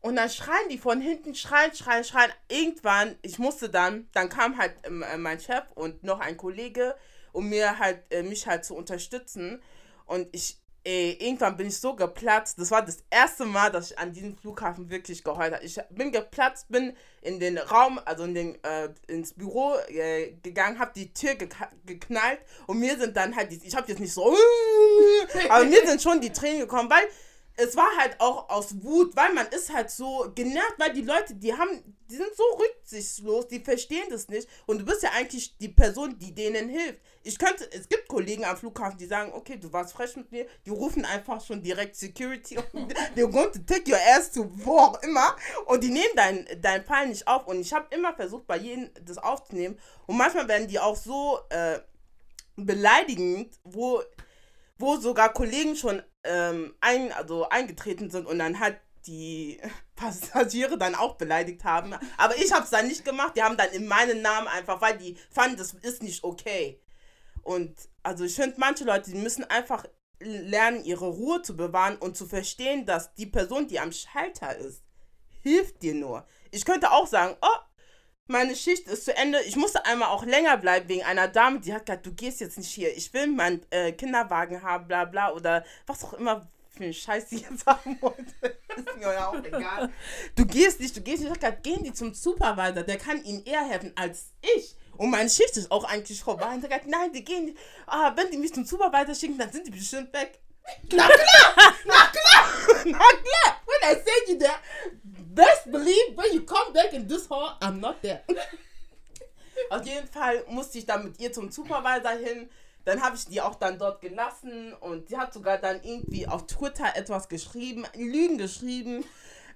Und dann schreien die von hinten, schreien, schreien, schreien. Irgendwann, ich musste dann, dann kam halt ähm, äh, mein Chef und noch ein Kollege, um mir halt, äh, mich halt zu unterstützen. Und ich, ey, irgendwann bin ich so geplatzt. Das war das erste Mal, dass ich an diesem Flughafen wirklich geheult habe. Ich bin geplatzt, bin in den Raum, also in den, äh, ins Büro äh, gegangen, habe die Tür geka- geknallt und mir sind dann halt, die, ich habe jetzt nicht so, [laughs] aber mir sind schon die Tränen gekommen, weil es war halt auch aus Wut, weil man ist halt so genervt, weil die Leute, die haben, die sind so rücksichtslos, die verstehen das nicht. Und du bist ja eigentlich die Person, die denen hilft. Ich könnte, es gibt Kollegen am Flughafen, die sagen, okay, du warst frech mit mir, die rufen einfach schon direkt Security und [laughs] they're going to take your ass to wo auch immer. Und die nehmen deinen dein Fall nicht auf. Und ich habe immer versucht, bei jedem das aufzunehmen. Und manchmal werden die auch so äh, beleidigend, wo wo sogar Kollegen schon ähm, ein, also eingetreten sind und dann halt die [laughs] Passagiere dann auch beleidigt haben. Aber ich habe es dann nicht gemacht. Die haben dann in meinen Namen einfach, weil die fanden, das ist nicht okay. Und also ich finde, manche Leute, die müssen einfach lernen, ihre Ruhe zu bewahren und zu verstehen, dass die Person, die am Schalter ist, hilft dir nur. Ich könnte auch sagen, oh, meine Schicht ist zu Ende. Ich musste einmal auch länger bleiben wegen einer Dame, die hat gesagt, du gehst jetzt nicht hier. Ich will meinen äh, Kinderwagen haben, bla bla. Oder was auch immer für einen Scheiß sie jetzt [laughs] haben wollte. ist mir ja auch egal. Du gehst nicht, du gehst nicht. Ich hab gesagt, gehen die zum Supervisor, der kann ihnen eher helfen als ich. Und meine Schicht ist auch eigentlich vorbei. Und er hat gesagt, nein, die gehen nicht. Ah, wenn die mich zum Supervisor schicken, dann sind die bestimmt weg. Na klar, [laughs] na klar, na klar. When I say you there, best believe when you come back in this hall, I'm not there. [laughs] Auf jeden Fall musste ich dann mit ihr zum Supervisor hin. Dann habe ich die auch dann dort gelassen und die hat sogar dann irgendwie auf Twitter etwas geschrieben, Lügen geschrieben.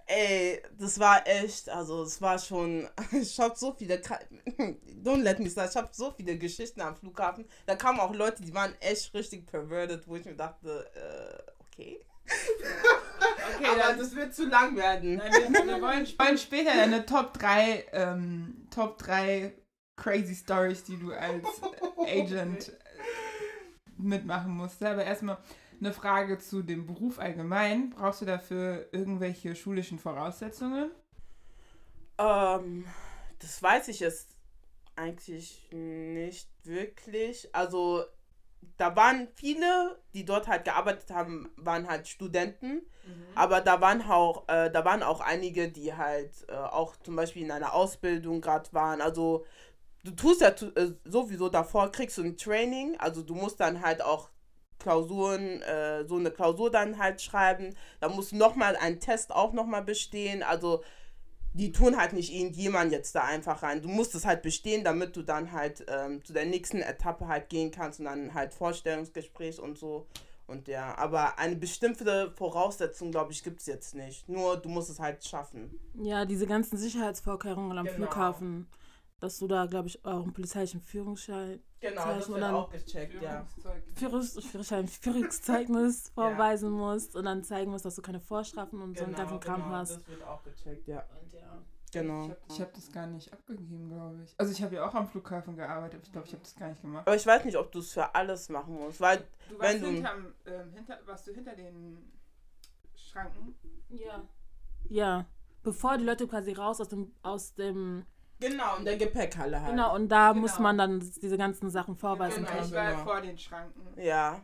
Ey, das war echt, also es war schon, [laughs] ich habe so viele, [clears throat] don't let me say, ich habe so viele Geschichten am Flughafen. Da kamen auch Leute, die waren echt richtig perverted, wo ich mir dachte, äh, okay. Okay, Aber dann, das wird zu lang werden. Nein, wir, wir wollen, [laughs] wollen später deine Top 3, ähm, Top 3 crazy Stories, die du als [laughs] Agent äh, mitmachen musst. Aber erstmal eine Frage zu dem Beruf allgemein. Brauchst du dafür irgendwelche schulischen Voraussetzungen? Ähm, das weiß ich jetzt eigentlich nicht wirklich. Also, da waren viele, die dort halt gearbeitet haben, waren halt Studenten. Aber da waren auch, äh, da waren auch einige, die halt äh, auch zum Beispiel in einer Ausbildung gerade waren. Also, du tust ja äh, sowieso davor, kriegst du ein Training. Also, du musst dann halt auch Klausuren, äh, so eine Klausur dann halt schreiben. Da musst du nochmal einen Test auch nochmal bestehen. Also, die tun halt nicht irgendjemand jetzt da einfach rein. Du musst es halt bestehen, damit du dann halt ähm, zu der nächsten Etappe halt gehen kannst und dann halt Vorstellungsgespräch und so. Und ja, aber eine bestimmte Voraussetzung, glaube ich, gibt es jetzt nicht. Nur du musst es halt schaffen. Ja, diese ganzen Sicherheitsvorkehrungen am Genau. Flughafen, dass du da, glaube ich, auch einen polizeilichen Führungsschein, Genau, das wird auch gecheckt, ja. Führungs Führerschein, Führungszeugnis [laughs] vorweisen musst und dann zeigen musst, dass du keine Vorstrafen und so einen ganzen Kram hast. das wird auch gecheckt, ja. Und ja. Genau. Ich habe das gar nicht abgegeben, glaube ich. Also ich habe ja auch am Flughafen gearbeitet, aber ich glaube, ich habe das gar nicht gemacht. Aber ich weiß nicht, ob du es für alles machen musst, weil Du Wenn warst, du- hinterm, ähm, hinter, warst du hinter den Schranken? Ja. Ja. Bevor die Leute quasi raus aus dem, aus dem, genau in der Gepäckhalle halt. genau, und da Genau. muss man dann diese ganzen Sachen vorweisen Genau, können. ich war Genau. vor den Schranken. Ja.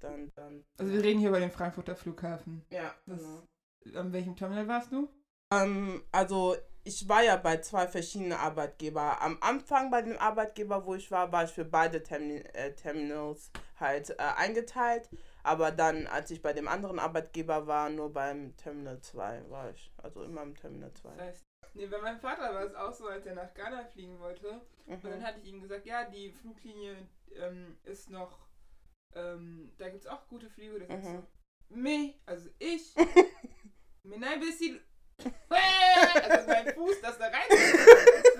Dann, dann. Also wir reden hier über den Frankfurter Flughafen. Ja, Das- genau. An welchem Terminal warst du? Ähm, also ich war ja bei zwei verschiedenen Arbeitgeber. Am Anfang bei dem Arbeitgeber, wo ich war, war ich für beide Termin äh, Terminals halt äh, eingeteilt. Aber dann, als ich bei dem anderen Arbeitgeber war, nur beim Terminal 2 war ich. Also immer im Terminal 2. Das heißt, nee, bei meinem Vater war es auch so, als er nach Ghana fliegen wollte. Und dann Mhm. hatte ich ihm gesagt, ja, die Fluglinie ähm, ist noch, ähm, da gibt es auch gute Flüge. Das ist Mhm. so, me, also ich, [laughs] mir nein, bisschen, [laughs] also mein Fuß, das da rein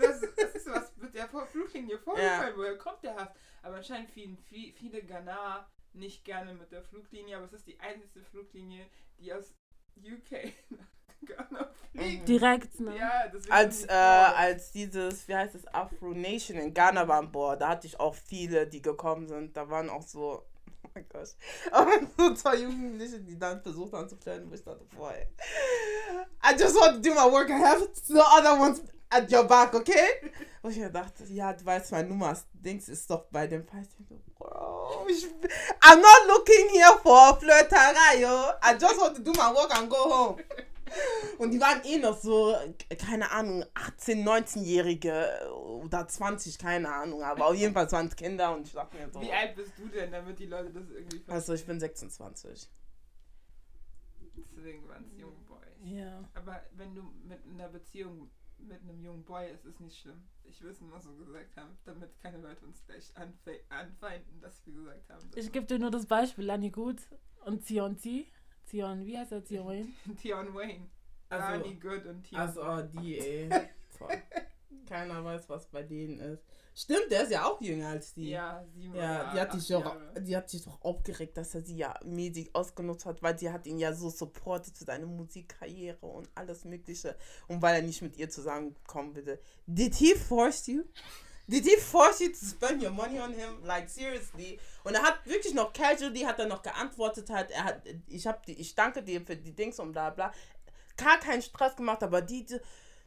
das, das ist was mit der Fluglinie vorgefallen, woher kommt der Hass? Aber anscheinend fliegen viel, viele Ghana nicht gerne mit der Fluglinie, aber es ist die einzige Fluglinie, die aus UK nach Ghana. Direkt, ne? Ja, deswegen Als, äh, als dieses, wie heißt es, Afro Nation in Ghana war an Bord, da hatte ich auch viele, die gekommen sind. Da waren auch so, [laughs] oh mein Gott, [laughs] so zwei Jugendliche, die dann versucht haben zu flirten, wo ich dachte, boah, ey. I just want to do my work, I have the other ones at your back, okay? Und ich mir dachte, ja, du weißt, mein Nummers Dings ist doch bei dem Preis. Ich so, Bro, ich, I'm not looking here for Flirterei, yo. I just want to do my work and go home. Und die waren eh noch so, keine Ahnung, 18, 19-Jährige oder 20, keine Ahnung. Aber auf jeden Fall waren es Kinder und ich dachte mir so. Wie alt bist du denn, damit die Leute das irgendwie verstehen? Also ich bin 26. Deswegen waren es junge Boys. Ja. Aber wenn du mit einer Beziehung mit einem jungen Boy ist, ist nicht schlimm. Ich wissen, was wir gesagt haben, damit keine Leute uns gleich anfe anfeinden, dass wir gesagt haben. Ich gebe dir nur das Beispiel, Lani Gut und Zion T. Zion, wie heißt er? Zion Wayne? [laughs] Tion Wayne. Also- Rani Good und Tion. Also oh, die, ey. [laughs] Voll. Keiner weiß, was bei denen ist. Stimmt, der ist ja auch jünger als die. ja, sieben Ja, die hat, sich doch, die hat sich doch aufgeregt, dass er sie ja mäßig ausgenutzt hat, weil sie hat ihn ja so supportet für seine Musikkarriere und alles Mögliche. Und weil er nicht mit ihr zusammenkommen würde. Did he force you? Did he force you to spend your money on him? Like, seriously? Und er hat wirklich noch casually, hat er noch geantwortet halt, er hat, ich hab die, ich danke dir für die Dings und bla bla. Gar keinen Stress gemacht, aber die, die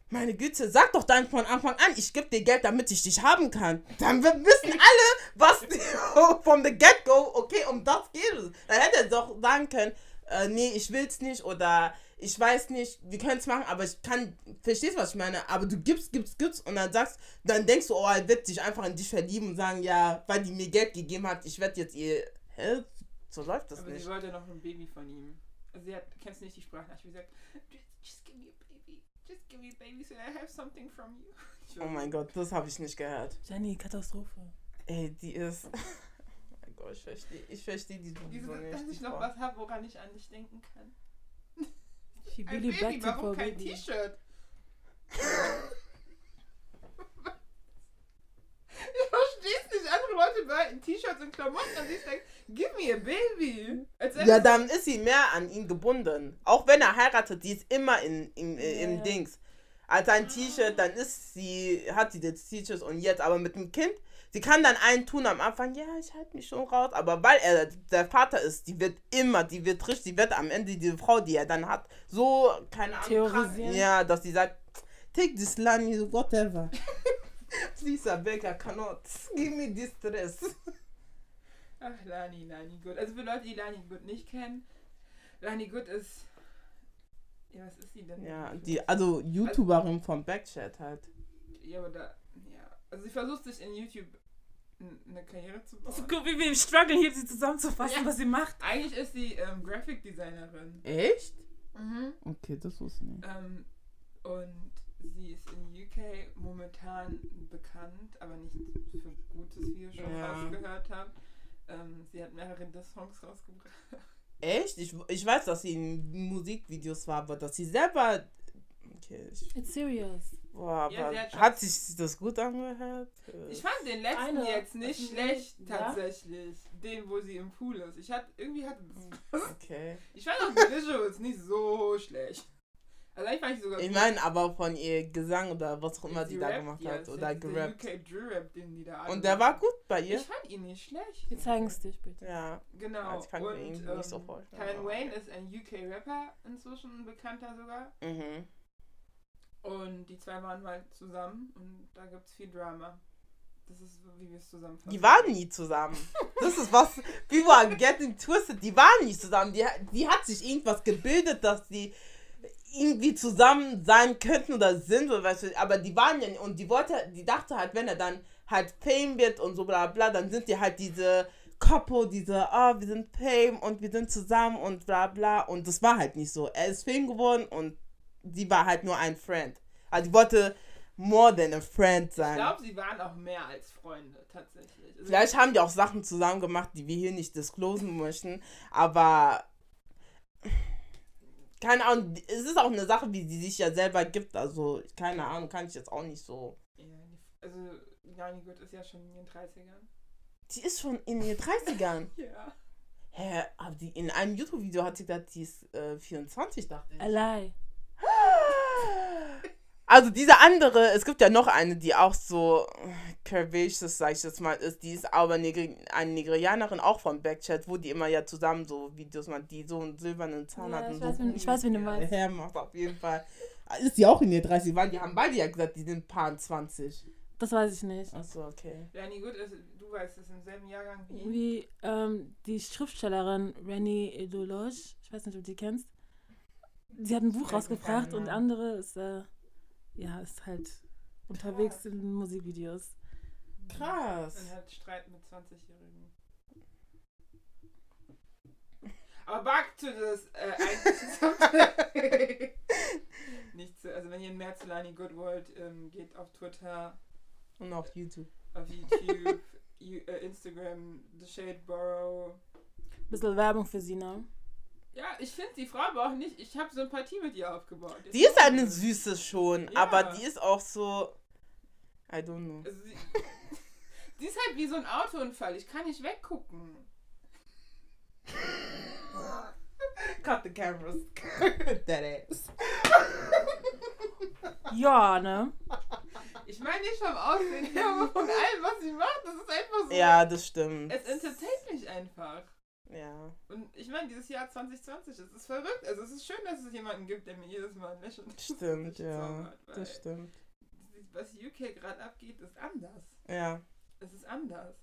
meine Güte, sag doch dann von Anfang an, ich gebe dir Geld, damit ich dich haben kann. Dann wissen alle, was [laughs] from the get-go, okay, um das geht es. Dann hätte er doch sagen können, äh, nee, ich will's nicht oder ich weiß nicht, wir können es machen, aber ich kann, verstehst du, was ich meine? Aber du gibst, gibst, gibst und dann sagst, dann denkst du, oh, er wird sich einfach in dich verlieben und sagen, ja, weil die mir Geld gegeben hat, ich werde jetzt ihr, hä? So läuft das Aber nicht. sie wollte noch ein Baby von ihm. Also sie hat, kennst du nicht die Sprachnachricht, wie sie sagt, just, just give me a baby. Just give me a baby so I have something from you. Oh mein Gott, das habe ich nicht gehört. Jenny, Katastrophe. Ey, die ist. [laughs] Oh mein Gott, ich verstehe ich versteh die Diese, so nicht. dass ich noch was habe, woran ich an dich denken kann. She Ein really Baby, back to warum for kein baby. T-Shirt? Ich versteh's nicht. Andere Leute behalten T-Shirts und Klamotten und sie denkt, give me a baby. Als Ja, dann ist sie mehr an ihn gebunden. Auch wenn er heiratet, die ist immer in, in, äh, im. Dings. Als ein T-Shirt, dann ist sie, hat sie das T-Shirt und jetzt, aber mit dem Kind, sie kann dann einen tun am Anfang, ja, ich halte mich schon raus, aber weil er der Vater ist, die wird immer, die wird richtig, die wird am Ende diese Frau, die er dann hat, so, keine Ahnung, Theorisieren. krank- ja, dass sie sagt, take this Lani, whatever. Please, I beg, I cannot. Give me this stress. Ach, Lani, Lani Good. Also für Leute, die Lani Good nicht kennen, Lani Good ist. Ja, was ist sie denn? Ja, die, also YouTuberin vom Backchat halt. Ja, aber da. Ja. Also sie versucht sich in YouTube eine Karriere zu bauen. So, guck, wie wir im Struggle hier sie zusammenzufassen, Ja. was sie macht. Eigentlich ist sie ähm, Graphic Designerin. Echt? Mhm. Okay, das wusste ich nicht. Ähm, und sie ist in UK momentan bekannt, aber nicht für Gutes, wie ihr schon Ja. rausgehört habt. Ähm, sie hat mehrere Diss-Songs rausgebracht. Echt? Ich, ich weiß, dass sie in Musikvideos war, aber dass sie selber. Okay, ich, It's serious. Boah, Ja, hat hat sich das gut angehört? Ich fand den letzten Eine. jetzt nicht schlecht, ja? tatsächlich. Den, wo sie im Pool ist. Ich hatte, irgendwie hatte das. [laughs] okay. Ich fand auch die Visuals nicht so schlecht. Also ich fand ich sogar Ich meine, aber von ihr Gesang oder was auch immer Sie die da gemacht hat oder gerappt. UK Und der war gut bei ihr? Ich fand ihn nicht schlecht. Wir zeigen es dir später. Ja, Genau. also ich kann mir und, ihn ähm, nicht so vorstellen. Kyle aber- Wayne ist ein UK-Rapper inzwischen, ein bekannter sogar. Mhm. Und die zwei waren mal zusammen und da gibt es viel Drama. Das ist so, wie wir es zusammenfassen. Die waren nie zusammen. Das ist was, people are getting twisted. Die waren nicht zusammen. Die, die hat sich irgendwas gebildet, dass die irgendwie zusammen sein könnten oder sind oder was. weiß ich. Aber die waren ja nicht. Und die wollte, die dachte halt, wenn er dann halt Fame wird und so bla bla, dann sind die halt diese Couple, diese, ah, wir sind Fame und wir sind zusammen und bla bla. Und das war halt nicht so. Er ist Fame geworden und sie war halt nur ein Friend. Also die wollte more than a friend Ich sein. glaube, sie waren auch mehr als Freunde, tatsächlich. Also Vielleicht haben die auch Sachen zusammen gemacht, die wir hier nicht disclosen möchten, aber keine Ahnung, es ist auch eine Sache, wie sie sich ja selber gibt, also keine Ahnung, kann ich jetzt auch nicht so. Ja, also, Jani Gut ist ja schon in den 30ern. Die ist schon in ihren 30ern. [laughs] Ja. Hä, aber die, in einem YouTube-Video hat sie gesagt, die ist äh, 24, dachte ich. Allein. Also diese andere, es gibt ja noch eine, die auch so curvaceous, sag ich jetzt mal, ist. Die ist aber Nigeri eine Nigerianerin, auch von Backchat, wo die immer ja zusammen so Videos machen, die so einen silbernen Zahn Ja, hat. ich und weiß, so wen- ich weiß, wen du meinst. hermacht, auf jeden Fall. Ist die auch in ihr 30 weil die haben beide ja gesagt, die sind paar 20. Das weiß ich nicht. Achso, okay. Ja, nie gut, ist, du weißt, ist im selben Jahrgang wie. Wie ähm, die Schriftstellerin Rennie Edologe, ich weiß nicht, ob du die kennst. Sie hat ein Buch rausgebracht und andere ist, äh, ja, ist halt unterwegs in Musikvideos. Krass. Und hat Streit mit 20-Jährigen. Aber back to this äh. [laughs] [laughs] Nicht so, also wenn ihr mehr zu Lani Good wollt, ähm, geht auf Twitter, Und auf YouTube. auf YouTube, [laughs] you, äh, Instagram, The Shade Borough. Bisschen Werbung für sie, ne? Ja, ich finde die Frau aber auch nicht, ich habe Sympathie mit ihr aufgebaut. Jetzt Die ist eine süße schon, Ja. aber die ist auch so. I don't know. Also sie, [laughs] die ist halt wie so ein Autounfall, ich kann nicht weggucken. [laughs] Cut the cameras. [laughs] That ass. Ja, ne? Ich meine nicht vom Aussehen her, aber von allem, was sie macht, das ist einfach so. Ja, das stimmt. Es entertaint mich einfach. Ja. Und ich meine, dieses Jahr 2020, es ist verrückt. Also es ist schön, dass es jemanden gibt, der mir jedes Mal ein Lächeln Stimmt, ja. zaubert, Das stimmt. Was UK gerade abgeht, ist anders. Ja. Es ist anders.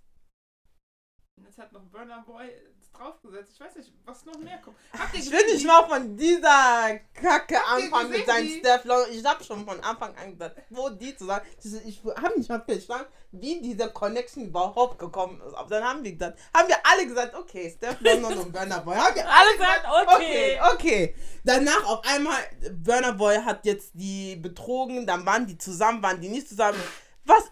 Jetzt hat noch Burner Boy draufgesetzt. Ich weiß nicht, was noch mehr kommt. Ich will nicht mal von dieser Kacke Habt anfangen mit seinem Steffler. Ich hab schon von Anfang an gesagt, wo die zusammen. Ich, ich habe nicht mal verstanden, wie diese Connection überhaupt gekommen ist. Aber dann haben wir gesagt, haben wir alle gesagt, okay, Steph London und Burner Boy. Haben wir Alle gesagt, Okay, okay. okay. Danach auf einmal, Burner Boy hat jetzt die betrogen, dann waren die zusammen, waren die nicht zusammen. Was?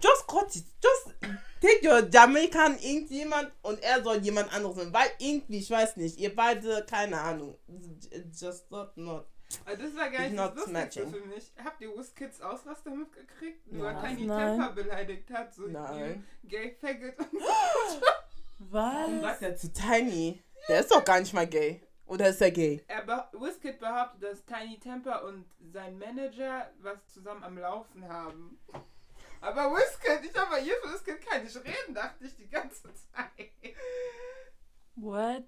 Just cut it. Just take your Jamaican irgendjemand und er soll jemand anderes sein. Weil irgendwie, ich weiß nicht, ihr beide, keine Ahnung. Just not, not. Also das war gar nicht not das Lustigste für mich. Habt ihr Wizkids Ausraster mitgekriegt? Nur weil Tiny. Temper beleidigt hat. So Nein. you gay faggot. [laughs] Warum Was? sagt er zu Tiny? Der ist doch gar nicht mal gay. Oder ist er gay? Er be Wizkid behauptet, dass Tiny Temper und sein Manager was zusammen am Laufen haben. Aber Wizkid, ich habe hier für Wizkid kann nicht reden, dachte ich die ganze Zeit. What?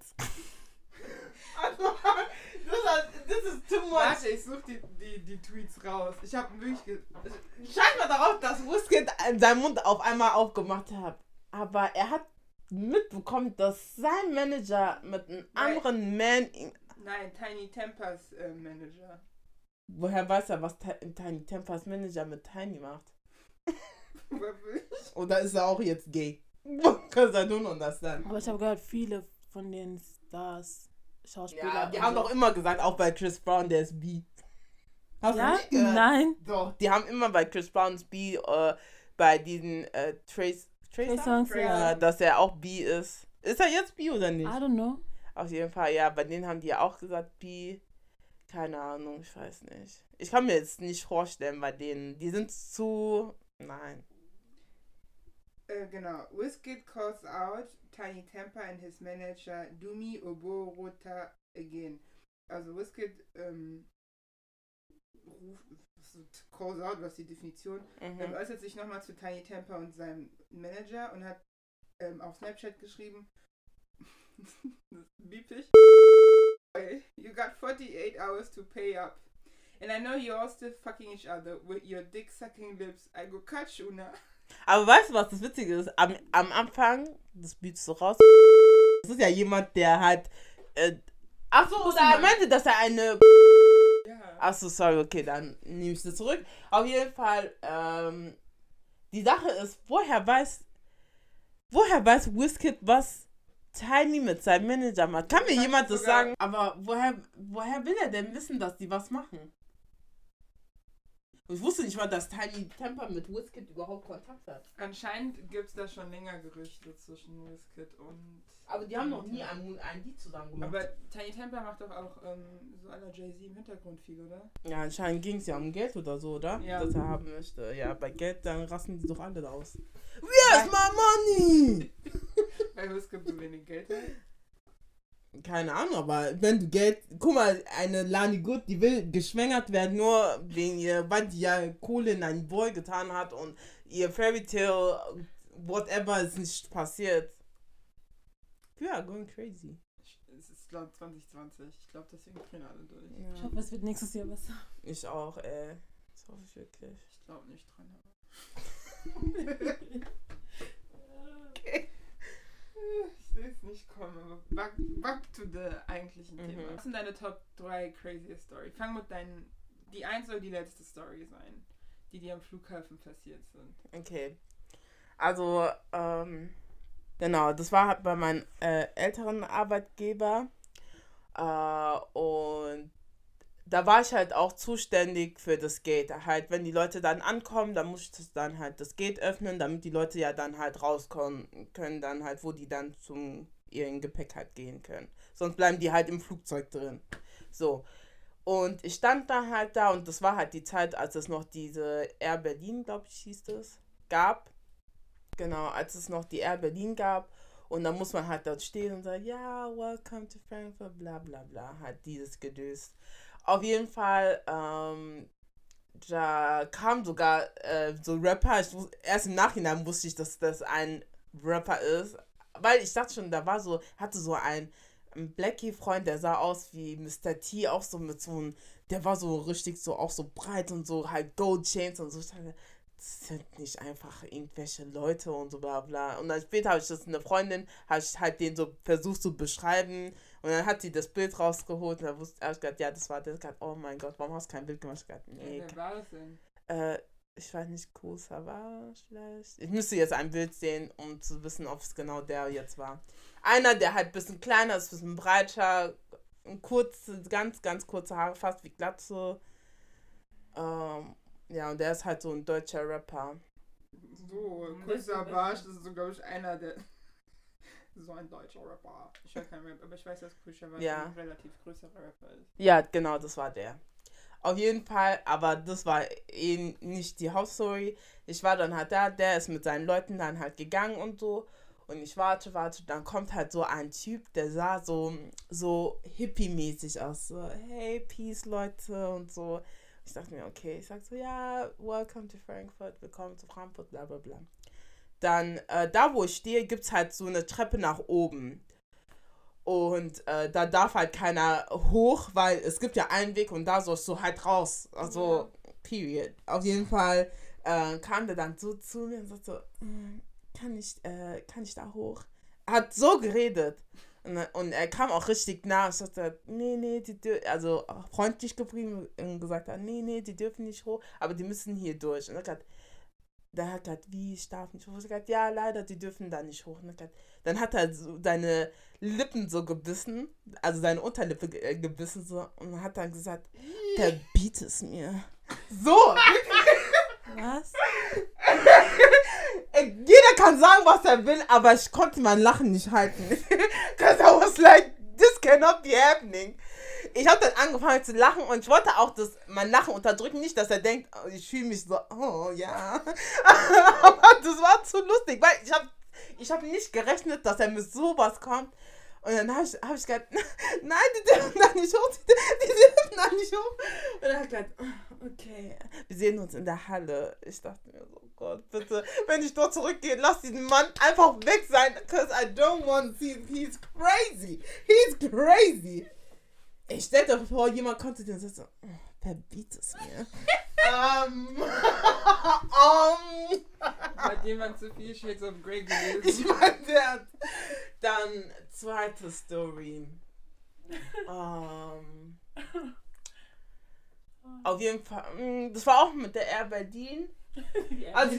Das ist too much. Warte, ich suche die, die, die Tweets raus. Ich habe wirklich. Ge Scheint mal darauf, dass Wizkid seinen Mund auf einmal aufgemacht hat. Aber er hat mitbekommen, dass sein Manager mit einem Nein. anderen Man. in- Nein, Tiny Tempers äh, Manager. Woher weiß er, was Ti- Tiny Tempers Manager mit Tiny macht? [laughs] Oder ist er auch jetzt gay? Because I don't understand. Aber ich habe gehört, viele von den Stars, Schauspieler. Ja, die und haben so. doch immer gesagt, auch bei Chris Brown, der ist B. Hast du Ja? nicht gehört? Nein. Doch, die haben immer bei Chris Browns B, äh, bei diesen äh, Trace, Trey Trace Songs, ja. Dass er auch B ist. Ist er jetzt B oder I nicht? don't know. Auf jeden Fall, ja, bei denen haben die ja auch gesagt B. Keine Ahnung, ich weiß nicht. Ich kann mir jetzt nicht vorstellen bei denen. Die sind zu. Nein. Äh, genau. Wizkid calls out Tiny Temper and his manager Dumi Oborota again. Also Wizkid ähm, ruft, calls out, was die Definition? Ähm, Mhm. äußert sich nochmal zu Tiny Temper und seinem Manager und hat ähm, auf Snapchat geschrieben, [laughs] biepig, you got 48 hours to pay up. And I know you're all still fucking each other with your dick sucking lips. I go cut you now. Aber weißt du, was das Witzige ist? Am, am Anfang, das bietest du raus. Das ist ja jemand, der halt. Äh, ach so, oder er meinte, dass er eine. Ja. Ach so, sorry, okay, dann nehme ich das zurück. Auf jeden Fall, ähm, die Sache ist, woher weiß, woher weiß Wizkid, was Tiny mit seinem Manager macht? Kann mir Kann jemand das sogar- sagen? Aber woher, woher will er denn wissen, dass die was machen? Ich wusste nicht mal, dass Tiny Temper mit Wizkid überhaupt Kontakt hat. Anscheinend gibt es da schon länger Gerüchte zwischen Wizkid und. Aber die haben noch nie ein, ein Lied zusammen gemacht. Aber Tiny Temper macht doch auch ähm, so aller Jay-Z im Hintergrund viel, oder? ja, anscheinend ging es ja um Geld oder so, oder? Ja. Das er haben möchte. Ja, bei Geld, dann rasten die doch alle aus. Where's my money? [laughs] Weil Wizkid so wenig Geld hat. Keine Ahnung, aber wenn du Geld, guck mal, eine Lani Good, die will geschwängert werden, nur wegen ihr, weil die ja Kohle in einen Boy getan hat und ihr Fairy Tale, whatever, ist nicht passiert. Ja, going crazy. Es ist, glaube 2020. Ich glaube, deswegen drehen alle durch. Ich hoffe, es wird nächstes Jahr besser. Ich auch, ey. Das hoffe ich wirklich. Ich glaube nicht dran. Aber. [laughs] [laughs] Ich [laughs] sehe es nicht kommen, aber back, back to the eigentlichen Mhm. Thema. Was sind deine Top 3 craziest Story? Fang mit deinen. Die eins soll die letzte Story sein, die dir am Flughafen passiert sind. Okay. Also, ähm, genau, das war halt bei meinem äh, älteren Arbeitgeber. Äh, und da war ich halt auch zuständig für das Gate. Halt, wenn die Leute dann ankommen, dann muss ich dann halt das Gate öffnen, damit die Leute ja dann halt rauskommen können, dann halt, wo die dann zum ihren Gepäck halt gehen können. Sonst bleiben die halt im Flugzeug drin. So. Und ich stand dann halt da und das war halt die Zeit, als es noch diese Air Berlin, glaube ich, hieß das, gab. Genau, als es noch die Air Berlin gab. Und dann muss man halt dort stehen und sagen, ja, welcome to Frankfurt, bla bla bla, halt dieses Gedöst. Auf jeden Fall, ähm, da kam sogar äh, so Rapper, ich wus- erst im Nachhinein wusste ich, dass das ein Rapper ist, weil ich dachte schon, da war so, hatte so ein Blackie-Freund, der sah aus wie Mr. T, auch so mit so einem, der war so richtig so, auch so breit und so halt Gold Chains und so. Ich dachte, das sind nicht einfach irgendwelche Leute und so bla bla. Und dann später habe ich das eine Freundin, habe ich halt den so versucht zu beschreiben und dann hat sie das Bild rausgeholt und da wusste ich gesagt, ja, das war das. Ich dachte, oh mein Gott, warum hast du kein Bild gemacht? Ich dachte, nee, Wer war das denn? äh, ich weiß nicht, Kool Savage vielleicht. Ich müsste jetzt ein Bild sehen, um zu wissen, ob es genau der jetzt war. Einer, der halt ein bisschen kleiner ist, ein bisschen breiter, kurze, ganz, ganz kurze Haare, fast wie Glatze. Ähm, ja, und der ist halt so ein deutscher Rapper. So. Kusa Barsch, das ist so, glaube ich, einer der. So ein deutscher Rapper. Ich höre keinen Rap, aber ich weiß, dass Kusha Barsch Ja. ein relativ größerer Rapper ist. Ja, genau, das war der. Auf jeden Fall, aber das war eh nicht die Hauptstory. Ich war dann halt da, der ist mit seinen Leuten dann halt gegangen und so. Und ich warte, warte, dann kommt halt so ein Typ, der sah so, so hippie-mäßig aus. So, hey, peace, Leute und so. Ich dachte mir, okay, ich sag so, ja, welcome to Frankfurt, willkommen zu Frankfurt, bla bla bla. Dann, äh, da wo ich stehe, gibt es halt so eine Treppe nach oben. Und äh, da darf halt keiner hoch, weil es gibt ja einen Weg und da sollst du halt raus. Also, period. Auf jeden Fall äh, kam der dann so zu mir und sagte so, "Mm, kann ich, äh, kann ich da hoch? Er hat so geredet. Und, und er kam auch richtig nah. Ich sagte, nee, nee, die dür also freundlich geblieben und gesagt hat, nee, nee, die dürfen nicht hoch, aber die müssen hier durch. Und er hat gesagt, der hat gesagt, wie, ich darf nicht hoch. Ich gesagt, ja, leider, die dürfen da nicht hoch. Dann hat er so seine Lippen so gebissen, also seine Unterlippe äh, gebissen so und hat dann gesagt, verbiet es mir. So! Was? Ey, Jeder kann sagen, was er will, aber ich konnte mein Lachen nicht halten. [laughs] Because I was like, this cannot be happening. Ich habe dann angefangen zu lachen und ich wollte auch das, mein Lachen unterdrücken, nicht, dass er denkt, oh, ich fühle mich so, oh ja. [laughs] aber das war zu lustig, weil ich habe ich hab nicht gerechnet, dass er mit sowas kommt. Und dann habe ich, hab ich gesagt, [laughs] nein, die dürfen da nicht hoch, die, dürfen da nicht hoch. Und dann hat er gesagt, okay, wir sehen uns in der Halle. Ich dachte mir so, Gott, bitte, wenn ich dort zurückgehe, lass diesen Mann einfach weg sein, because I don't want to see him. He's crazy. He's crazy. Ich stell dir vor, jemand kommt zu dir und sagt so, "Oh, verbiet es mir. Ähm, [laughs] um, Hat jemand zu viel Shades of Grey ich gelesen? meine, der hat dann zweite Story. Ähm, [laughs] auf jeden Fall, mm, das war auch mit der Air Berlin. Also,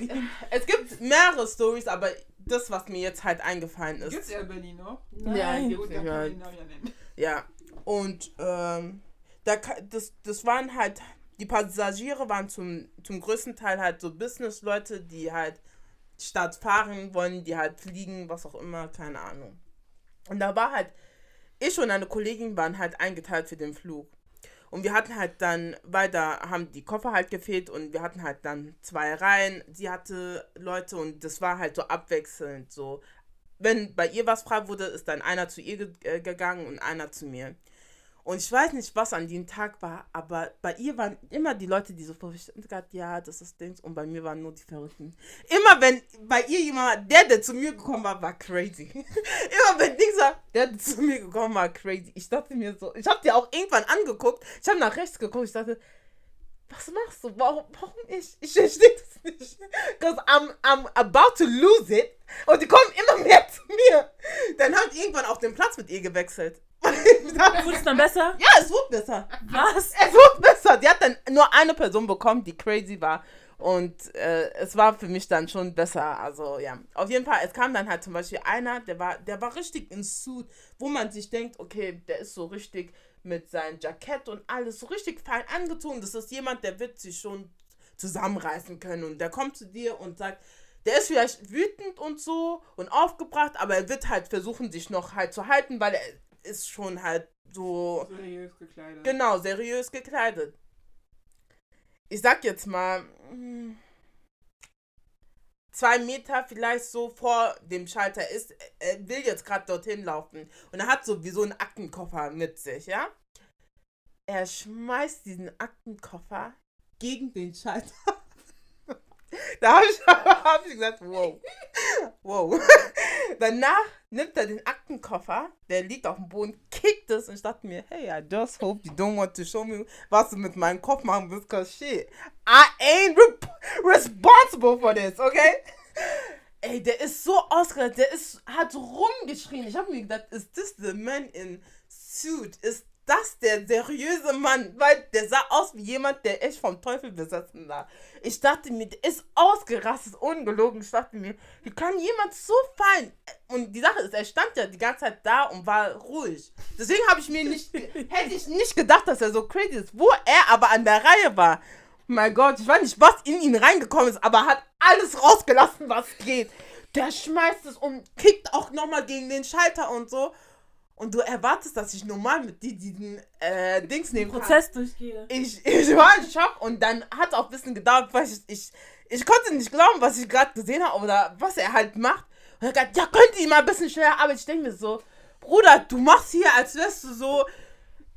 es gibt mehrere Stories, aber das, was mir jetzt halt eingefallen ist. Gibt's ja Berlin noch? Nein. gibt's Gut, dann ja. kann ich den Namen ja nennen. Ja, und ähm, da, das, das waren halt, die Passagiere waren zum, zum größten Teil halt so Business-Leute, die halt statt fahren wollen, die halt fliegen, was auch immer, keine Ahnung. Und da war halt, ich und eine Kollegin waren halt eingeteilt für den Flug. Und wir hatten halt dann, weil da haben die Koffer halt gefehlt und wir hatten halt dann zwei Reihen. Sie hatte Leute und das war halt so abwechselnd so. wenn bei ihr was frei wurde, ist dann einer zu ihr ge äh, gegangen und einer zu mir. Und ich weiß nicht, was an dem Tag war, aber bei ihr waren immer die Leute, die so vorgestellt haben, ja, das ist Dings. Und bei mir waren nur die Verrückten. Immer wenn bei ihr jemand, der, der zu mir gekommen war, war crazy. [laughs] immer wenn Dings war, der, der zu mir gekommen war, crazy. Ich dachte mir so, ich habe dir auch irgendwann angeguckt, ich habe nach rechts geguckt, ich dachte, was machst du? Warum, warum ich? Ich verstehe das nicht. Because I'm, I'm about to lose it. Und die kommen immer mehr zu mir. Dann hat irgendwann auch den Platz mit ihr gewechselt. [laughs] Wurde es dann besser? Ja, es wurde besser. Was? Es wurde besser. Die hat dann nur eine Person bekommen, die crazy war. Und äh, es war für mich dann schon besser. Also ja, auf jeden Fall, es kam dann halt zum Beispiel einer, der war, der war richtig in Suit, wo man sich denkt, okay, der ist so richtig mit seinem Jackett und alles so richtig fein angezogen. Das ist jemand, der wird sich schon zusammenreißen können. Und der kommt zu dir und sagt, der ist vielleicht wütend und so und aufgebracht, aber er wird halt versuchen, sich noch halt zu halten, weil er ist schon halt so Seriös gekleidet. Genau, seriös gekleidet. Ich sag jetzt mal, mm, zwei Meter vielleicht so vor dem Schalter ist, er will jetzt gerade dorthin laufen. Und er hat sowieso einen Aktenkoffer mit sich, ja? Er schmeißt diesen Aktenkoffer gegen den Schalter. [laughs] Da habe ich, [laughs] hab ich gesagt, wow. Wow. [laughs] Danach nimmt er den Aktenkoffer, der liegt auf dem Boden, kickt es und ich dachte mir, hey, I just hope you don't want to show me, was du mit meinem Kopf machen willst, cause shit, I ain't re responsible for this, okay? Ey, der ist so ausgerastet, der ist, hat rumgeschrien. Ich habe mir gedacht, ist this the man in suit? Ist das der seriöse Mann? Weil der sah aus wie jemand, der echt vom Teufel besessen war. Ich dachte mir, der ist ausgerastet, ungelogen. Ich dachte mir, wie kann jemand so fein? Und die Sache ist, er stand ja die ganze Zeit da und war ruhig. Deswegen habe ich mir nicht, [laughs] hätte ich nicht gedacht, dass er so crazy ist. Wo er aber an der Reihe war. Mein Gott, ich weiß nicht, was in ihn reingekommen ist, aber hat alles rausgelassen, was geht. Der schmeißt es und kickt auch nochmal gegen den Schalter und so. Und du erwartest, dass ich normal mit dir diesen äh, Dings nehmen kann. Prozess durchgehe. Ich, [laughs] ich war in Schock und dann hat auch ein bisschen gedauert, weil ich, ich, ich konnte nicht glauben, was ich gerade gesehen habe oder was er halt macht. Und er hat gesagt, ja, könnt ihr mal ein bisschen schneller arbeiten. Ich denke mir so, Bruder, du machst hier, als wärst du so,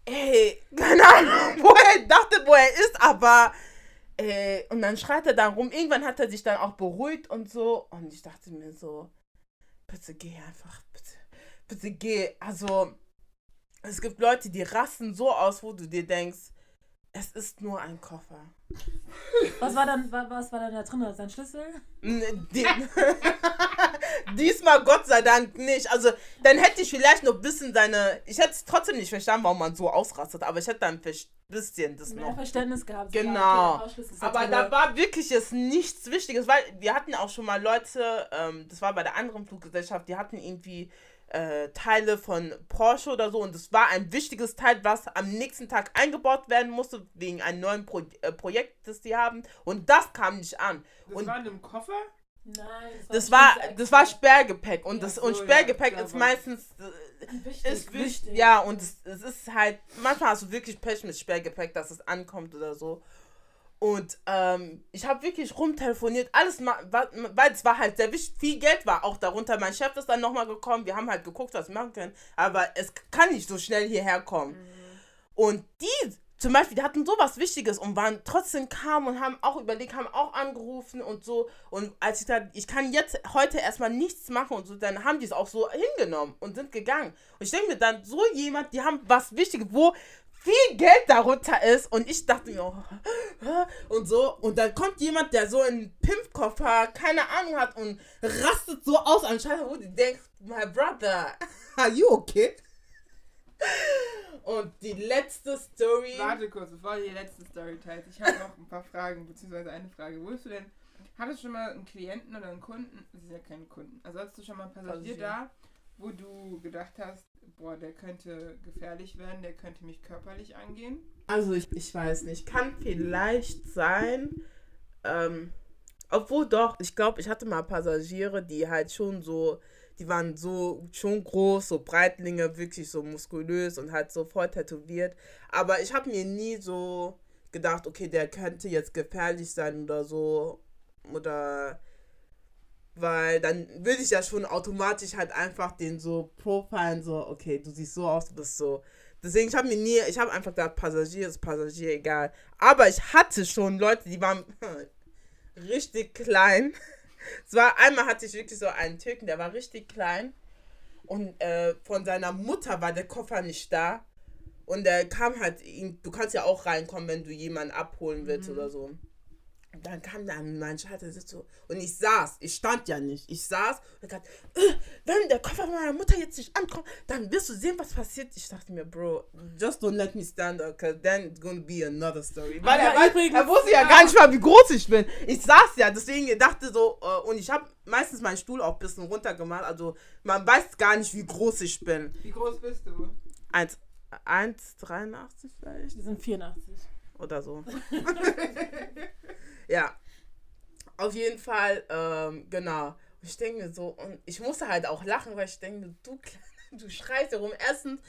ey, [laughs] keine Ahnung, wo er dachte, wo er ist, aber, ey, und dann schreit er dann rum. Irgendwann hat er sich dann auch beruhigt und so. Und ich dachte mir so, bitte geh einfach, bitte, bitte geh. Also, es gibt Leute, die rasten so aus, wo du dir denkst, es ist nur ein Koffer. Was war dann, wa- was war dann da drin? Sein Schlüssel? [laughs] Diesmal Gott sei Dank nicht. Also, dann hätte ich vielleicht noch ein bisschen seine. Ich hätte es trotzdem nicht verstanden, warum man so ausrastet, aber ich hätte dann ein bisschen das Mehr noch. Verständnis gehabt. Genau. ja, okay, Aber da war wirklich jetzt nichts Wichtiges, weil wir hatten auch schon mal Leute, ähm, das war bei der anderen Fluggesellschaft, die hatten irgendwie äh, Teile von Porsche oder so und das war ein wichtiges Teil, was am nächsten Tag eingebaut werden musste, wegen einem neuen Pro äh, Projekt, das die haben und das kam nicht an. Das Und war in einem Koffer? Nein, das war, bestimmt das war Sperrgepäck und, Ja, das, so, und ja, Sperrgepäck klar, ist meistens äh, wichtig. ist wichtig. Ja, und es, es ist halt, manchmal hast du wirklich Pech mit Sperrgepäck, dass es ankommt oder so. Und ähm, ich habe wirklich rumtelefoniert, alles, weil es war halt sehr wichtig, viel Geld war auch darunter. Mein Chef ist dann nochmal gekommen, wir haben halt geguckt, was wir machen können, aber es kann nicht so schnell hierher kommen. Und die zum Beispiel, die hatten sowas Wichtiges und waren trotzdem kamen und haben auch überlegt, haben auch angerufen und so. Und als ich da, ich kann jetzt heute erstmal nichts machen und so, dann haben die es auch so hingenommen und sind gegangen. Und ich denke mir dann, so jemand, die haben was Wichtiges, wo viel Geld darunter ist und ich dachte mir, oh, und so. Und dann kommt jemand, der so einen Pimpkoffer, keine Ahnung hat und rastet so aus anscheinend, wo du denkst, my brother, [laughs] are you okay? Und die letzte Story. Warte kurz, bevor du die letzte Story teilst. Ich habe noch ein paar Fragen, beziehungsweise eine Frage. Wurdest du denn, hattest du schon mal einen Klienten oder einen Kunden? Das sind ja keine Kunden. Also hattest du schon mal einen Passagier Passagier. da, wo du gedacht hast, boah, der könnte gefährlich werden, der könnte mich körperlich angehen? Also ich, ich weiß nicht, kann vielleicht sein. Ähm, obwohl doch, ich glaube, ich hatte mal Passagiere, die halt schon so, die waren so schon groß, so Breitlinge, wirklich so muskulös und halt so voll tätowiert. Aber ich habe mir nie so gedacht, okay, der könnte jetzt gefährlich sein oder so. Oder Weil dann würde ich ja schon automatisch halt einfach den so profilen, so, okay, du siehst so aus, du bist so. Deswegen, ich habe mir nie, ich habe einfach gedacht, Passagier ist Passagier, egal. Aber ich hatte schon Leute, die waren [laughs] richtig klein. [laughs] Es war, einmal hatte ich wirklich so einen Türken, der war richtig klein. Und äh, von seiner Mutter war der Koffer nicht da. Und er kam halt, du kannst ja auch reinkommen, wenn du jemanden abholen willst oder so. Dann kam dann mein Vater sitzt so und ich saß, ich stand ja nicht, ich saß und gesagt, äh, wenn der Koffer meiner Mutter jetzt nicht ankommt, dann wirst du sehen, was passiert. Ich dachte mir, Bro, just don't let me stand up, cause then it's gonna be another story. Weil er, Aber weiß- übrigens- er wusste ja gar nicht mal, wie groß ich bin. Ich saß ja, deswegen dachte so, äh, und ich habe meistens meinen Stuhl auch ein bisschen runtergemacht, also man weiß gar nicht, wie groß ich bin. Wie groß bist du? 1, 1,83 vielleicht Wir sind 84. oder so. [laughs] [laughs] ja. Auf jeden Fall, ähm, genau. Und ich denke mir so, und ich musste halt auch lachen, weil ich denke, du Kleiner, [laughs] du schreist herum. Erstens,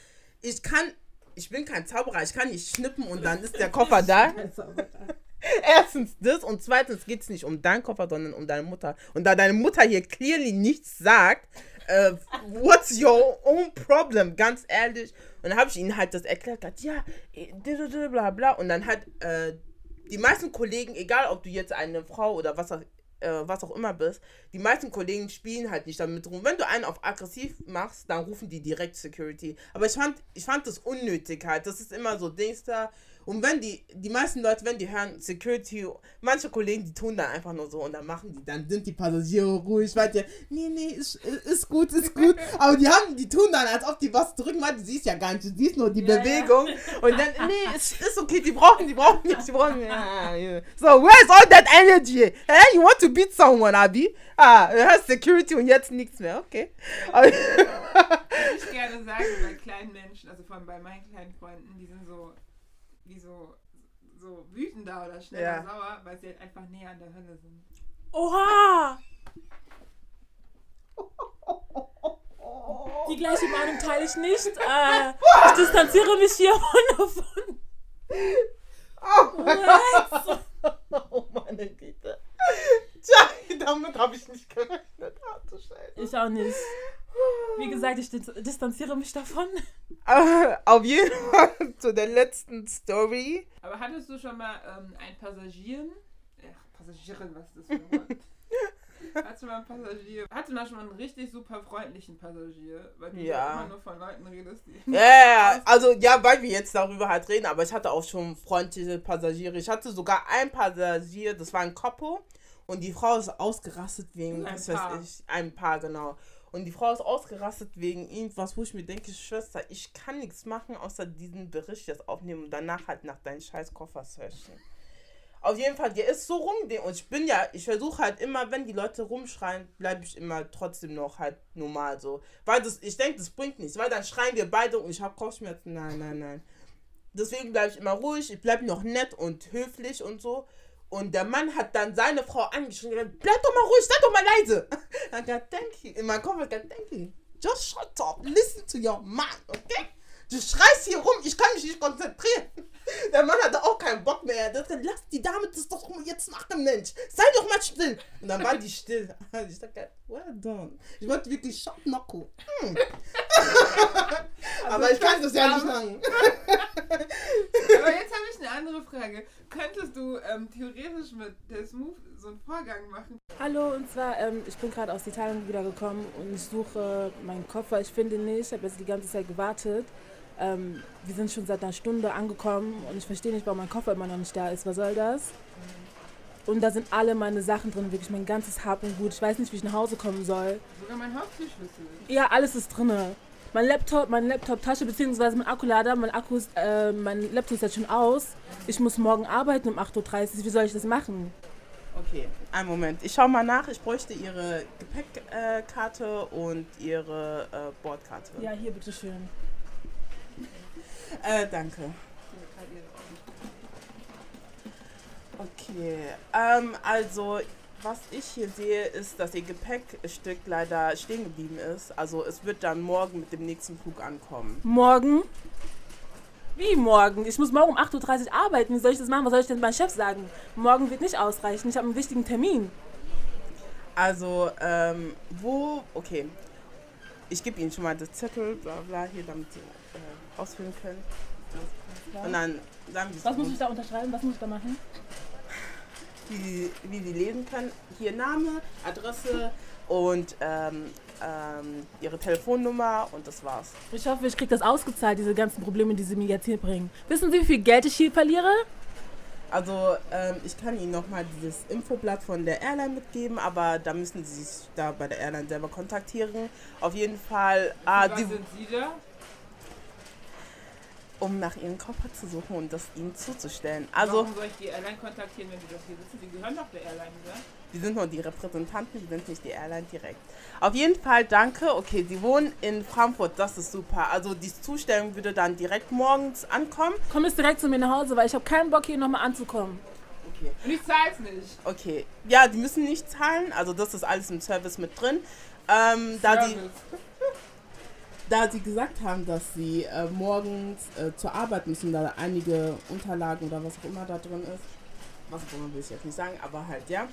ich kann, ich bin kein Zauberer, ich kann nicht schnippen und dann ist der Koffer da. [laughs] Erstens das und zweitens geht es nicht um deinen Koffer, sondern um deine Mutter. Und da deine Mutter hier clearly nichts sagt, äh, what's your own problem? Ganz ehrlich. Und dann habe ich ihnen halt das erklärt, ja, didididi, bla bla. Und dann hat äh, die meisten Kollegen, egal ob du jetzt eine Frau oder was auch, äh, was auch immer bist, die meisten Kollegen spielen halt nicht damit rum. Wenn du einen auf aggressiv machst, dann rufen die direkt Security. Aber ich fand, ich fand das unnötig halt. Das ist immer so Dings da. Und wenn die, die meisten Leute, wenn die hören Security, manche Kollegen, die tun dann einfach nur so und dann machen die, dann sind die Passagiere ruhig, weil die, nee, nee, ist, ist gut, ist gut. [laughs] Aber die haben, die tun dann, als ob die was drücken, weil du siehst ja gar nicht, du siehst nur die Ja, ja. Bewegung. Und dann, [laughs] nee, ist, ist okay, die brauchen, die brauchen nicht, die brauchen ja, ja. So, where's all that energy? Hey, you want to beat someone, Abi? Ah, du hast Security und jetzt nichts mehr, okay. Würde ich gerne sagen, bei kleinen Menschen, also vor allem bei meinen kleinen Freunden, die sind so, wie so, so wütender oder schneller Ja. sauer, weil sie halt einfach näher an der Hölle sind. Oha! Die gleiche Meinung teile ich nicht. Äh, ich distanziere mich hier von davon. [laughs] What? [laughs] oh meine Güte. Tja, damit habe ich nicht gerechnet. Ah, du Scheiße. Ich auch nicht. Wie gesagt, ich dis distanziere mich davon. [laughs] Auf jeden Fall zu der letzten Story. Aber hattest du schon mal ähm, einen Passagieren? Ach, Passagierin, was ist das für ein Wort? [laughs] Hattest du mal einen Passagier? Hattest du mal schon mal einen richtig super freundlichen Passagier? Weil du Ja. immer nur von Leuten redest, die. Ja, yeah, also ja, weil wir jetzt darüber halt reden, aber ich hatte auch schon freundliche Passagiere. Ich hatte sogar ein Passagier, das war ein Couple und die Frau ist ausgerastet wegen, Ein was Paar. weiß ich, ein Paar, genau. Und die Frau ist ausgerastet wegen irgendwas, wo ich mir denke, Schwester, ich kann nichts machen, außer diesen Bericht jetzt aufnehmen und danach halt nach deinen scheiß Koffer searchen. Auf jeden Fall, der ist so rum, und ich bin ja, ich versuche halt immer, wenn die Leute rumschreien, bleibe ich immer trotzdem noch halt normal so. Weil das, ich denke, das bringt nichts, weil dann schreien wir beide und ich habe Kopfschmerzen. Nein, nein, nein. Deswegen bleibe ich immer ruhig, ich bleibe noch nett und höflich und so. Und der Mann hat dann seine Frau angeschrien, bleib doch mal ruhig, sei doch mal leise. I got thank you. In meinem Kopf hat gesagt, thank you. Just shut up, listen to your man, okay? Du schreist hier rum, ich kann mich nicht konzentrieren. Der Mann hatte auch keinen Bock mehr. Der gesagt, lass die Dame das doch jetzt machen, Mensch. Sei doch mal still. Und dann war die still. [laughs] Ich dachte, well done. Ich wollte wirklich Shop Nocco. Hm. [laughs] Aber ich kann das ja nicht sagen. [laughs] Aber jetzt habe ich eine andere Frage. Könntest du ähm, theoretisch mit der Smooth so einen Vorgang machen? Hallo, und zwar, ähm, ich bin gerade aus Italien wiedergekommen und ich suche meinen Koffer. Ich finde ihn nicht, ich habe jetzt die ganze Zeit gewartet. Ähm, wir sind schon seit einer Stunde angekommen und ich verstehe nicht, warum mein Koffer immer noch nicht da ist. Was soll das? Und da sind alle meine Sachen drin, wirklich mein ganzes Hab und Gut. Ich weiß nicht, wie ich nach Hause kommen soll. Sogar mein Haustürschlüssel. Ja, alles ist drin. Mein Laptop, meine Laptop-Tasche bzw. mein Akkulader, mein Akku ist, äh, mein Laptop ist jetzt schon aus. Ich muss morgen arbeiten um 8.30 Uhr. Wie soll ich das machen? Okay, einen Moment. Ich schau mal nach. Ich bräuchte Ihre Gepäckkarte und Ihre äh, Bordkarte. Ja, hier, bitteschön. Äh, danke. Okay, ähm, also was ich hier sehe, ist, dass Ihr Gepäckstück leider stehen geblieben ist. Also es wird dann morgen mit dem nächsten Flug ankommen. Morgen? Wie morgen? Ich muss morgen um 8.30 Uhr arbeiten. Wie soll ich das machen? Was soll ich denn meinem Chef sagen? Morgen wird nicht ausreichen. Ich habe einen wichtigen Termin. Also, ähm, wo, okay. Ich gebe Ihnen schon mal das Zettel, bla bla, hier, damit Sie äh, ausfüllen können. Und dann sagen Sie Was muss ich da unterschreiben? Was muss ich da machen? Wie, Sie- wie Sie lesen können. Hier Name, Adresse und ähm, ähm, Ihre Telefonnummer und das war's. Ich hoffe, ich kriege das ausgezahlt, diese ganzen Probleme, die sie mir jetzt hier bringen. Wissen Sie, wie viel Geld ich hier verliere? Also, ähm, ich kann Ihnen nochmal dieses Infoblatt von der Airline mitgeben, aber da müssen Sie sich da bei der Airline selber kontaktieren. Auf jeden Fall, ah, die, sind Sie da? Um nach Ihrem Koffer zu suchen und das Ihnen zuzustellen. Also, Warum soll ich die Airline kontaktieren, wenn die doch hier sitzen? Die gehören doch der Airline, oder? die sind nur die Repräsentanten, die sind nicht die Airline direkt. Auf jeden Fall, danke. Okay, Sie wohnen in Frankfurt, das ist super. Also, die Zustellung würde dann direkt morgens ankommen. Komm jetzt direkt zu mir nach Hause, weil ich habe keinen Bock, hier nochmal anzukommen. Okay. Und ich zahl's nicht. Okay. Ja, die müssen nicht zahlen. Also das ist alles im Service mit drin. Ähm, da, die, Service. Da sie gesagt haben, dass sie äh, morgens äh, zur Arbeit müssen, da einige Unterlagen oder was auch immer da drin ist. Was auch immer will ich jetzt nicht sagen, aber halt, ja.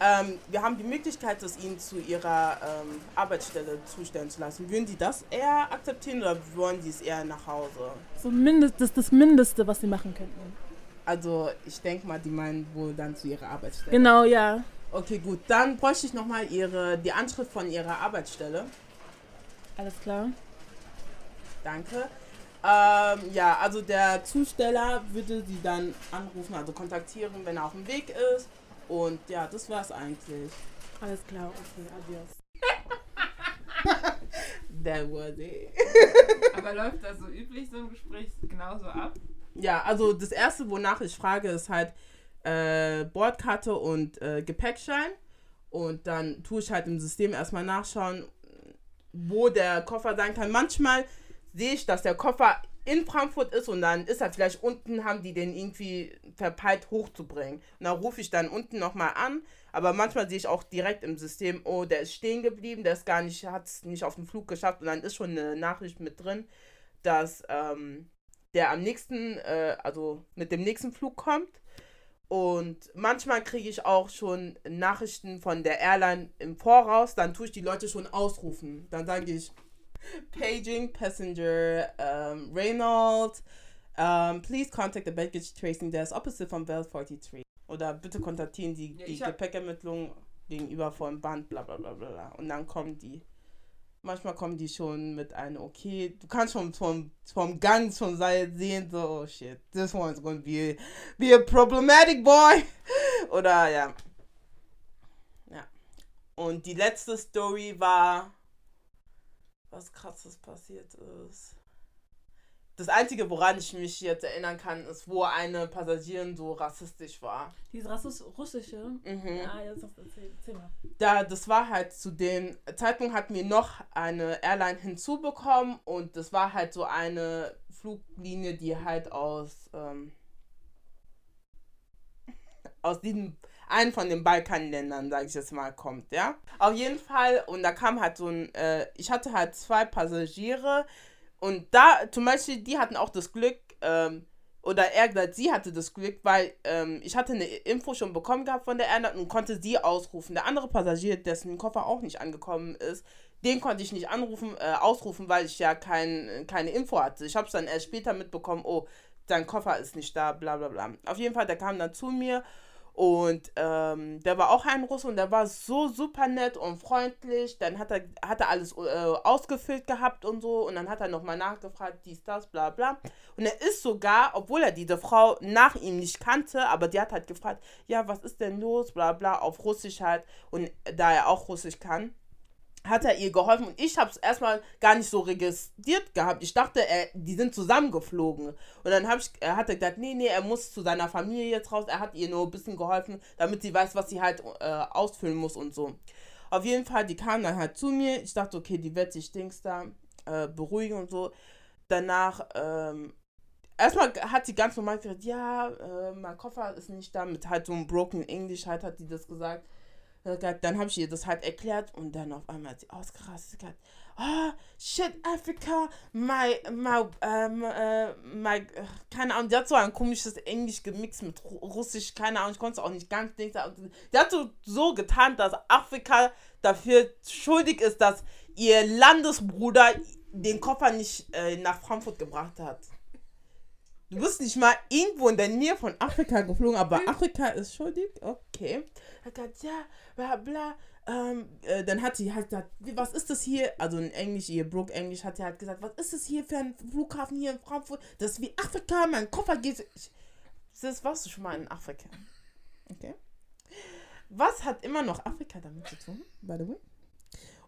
Ähm, wir haben die Möglichkeit, das ihnen zu ihrer ähm, Arbeitsstelle zustellen zu lassen. Würden die das eher akzeptieren oder wollen die es eher nach Hause? So mindest, das ist das Mindeste, was sie machen könnten. Also ich denke mal, die meinen wohl dann zu ihrer Arbeitsstelle. Genau, ja. Okay, gut. Dann bräuchte ich nochmal ihre, die Anschrift von ihrer Arbeitsstelle. Alles klar. Danke. Ähm, ja, also der Zusteller würde sie dann anrufen, also kontaktieren, wenn er auf dem Weg ist. Und ja, das war's eigentlich. Alles klar, okay, adios. [laughs] That was it. Aber läuft das so üblich, so ein Gespräch genauso ab? Ja, also das erste, wonach ich frage, ist halt äh, Bordkarte und äh, Gepäckschein. Und dann tue ich halt im System erstmal nachschauen, wo der Koffer sein kann. Manchmal sehe ich, dass der Koffer in Frankfurt ist und dann ist er vielleicht unten, haben die den irgendwie verpeilt hochzubringen. Und dann rufe ich dann unten nochmal an. Aber manchmal sehe ich auch direkt im System, oh, der ist stehen geblieben, der ist gar nicht, hat es nicht auf den Flug geschafft. Und dann ist schon eine Nachricht mit drin, dass ähm, der am nächsten, äh, also mit dem nächsten Flug kommt. Und manchmal kriege ich auch schon Nachrichten von der Airline im Voraus. Dann tue ich die Leute schon ausrufen. Dann sage ich Paging Passenger um, Reynolds. Um, please contact the baggage tracing desk opposite from Bell 43. Oder bitte kontaktieren die, Ja, die hab- Gepäckermittlung gegenüber vom Band, bla bla bla bla. Und dann kommen die. Manchmal kommen die schon mit einem, okay, du kannst schon vom, vom Gang schon sehen, so, oh shit, this one's gonna be, be a problematic boy. [laughs] Oder ja. Ja. Und die letzte Story war, was krasses passiert ist. Das Einzige, woran ich mich jetzt erinnern kann, ist, wo eine Passagierin so rassistisch war. Dieses Rassist russische. Mhm. Ah, jetzt. Erzähl mal. da, das war halt zu dem Zeitpunkt hatten wir noch eine Airline hinzubekommen und das war halt so eine Fluglinie, die halt aus ähm, [laughs] aus diesem einen von den Balkanländern, sage ich jetzt mal, kommt, ja. Auf jeden Fall und da kam halt so ein, äh, ich hatte halt zwei Passagiere und da zum Beispiel, die hatten auch das Glück, ähm, oder eher gesagt, sie hatte das Glück, weil ähm, ich hatte eine Info schon bekommen gehabt von der Airline und konnte sie ausrufen. Der andere Passagier, dessen Koffer auch nicht angekommen ist, den konnte ich nicht anrufen, äh, ausrufen, weil ich ja kein, keine Info hatte. Ich habe es dann erst später mitbekommen, oh, dein Koffer ist nicht da, bla bla bla. Auf jeden Fall, der kam dann zu mir und ähm, der war auch ein Russe und der war so super nett und freundlich. Dann hat er, hat er alles äh, ausgefüllt gehabt und so. Und dann hat er nochmal nachgefragt, dies, das, bla bla. Und er ist sogar, obwohl er diese Frau nach ihm nicht kannte, aber die hat halt gefragt, ja, was ist denn los, bla bla, auf Russisch halt. Und da er auch Russisch kann, hat er ihr geholfen und ich habe es erstmal gar nicht so registriert gehabt. Ich dachte, er, die sind zusammengeflogen. Und dann hab ich, er hat er gesagt, nee, nee, er muss zu seiner Familie jetzt raus. Er hat ihr nur ein bisschen geholfen, damit sie weiß, was sie halt äh, ausfüllen muss und so. Auf jeden Fall, die kam dann halt zu mir. Ich dachte, okay, die wird sich Dings da äh, beruhigen und so. Danach, ähm, erstmal hat sie ganz normal gesagt, ja, äh, mein Koffer ist nicht da, mit halt so einem Broken English halt hat sie das gesagt. Dann habe ich ihr das halt erklärt und dann auf einmal hat sie ausgerastet. oh, shit, Africa, my, my, ähm, äh, my, keine Ahnung, die hat so ein komisches Englisch gemixt mit Ru- Russisch, keine Ahnung, ich konnte es auch nicht ganz denken. Die hat so, so getan, dass Afrika dafür schuldig ist, dass ihr Landesbruder den Koffer nicht äh, nach Frankfurt gebracht hat. Du bist nicht mal irgendwo in der Nähe von Afrika geflogen, aber Afrika ist schuldig? Okay. Hat gesagt, ja, bla bla. Ähm, äh, dann hat sie halt gesagt, was ist das hier? Also in Englisch, ihr Brook Englisch hat sie halt gesagt, was ist das hier für ein Flughafen hier in Frankfurt? Das ist wie Afrika, mein Koffer geht. Ich, das warst du schon mal in Afrika. Okay. Was hat immer noch Afrika damit zu tun, by the way?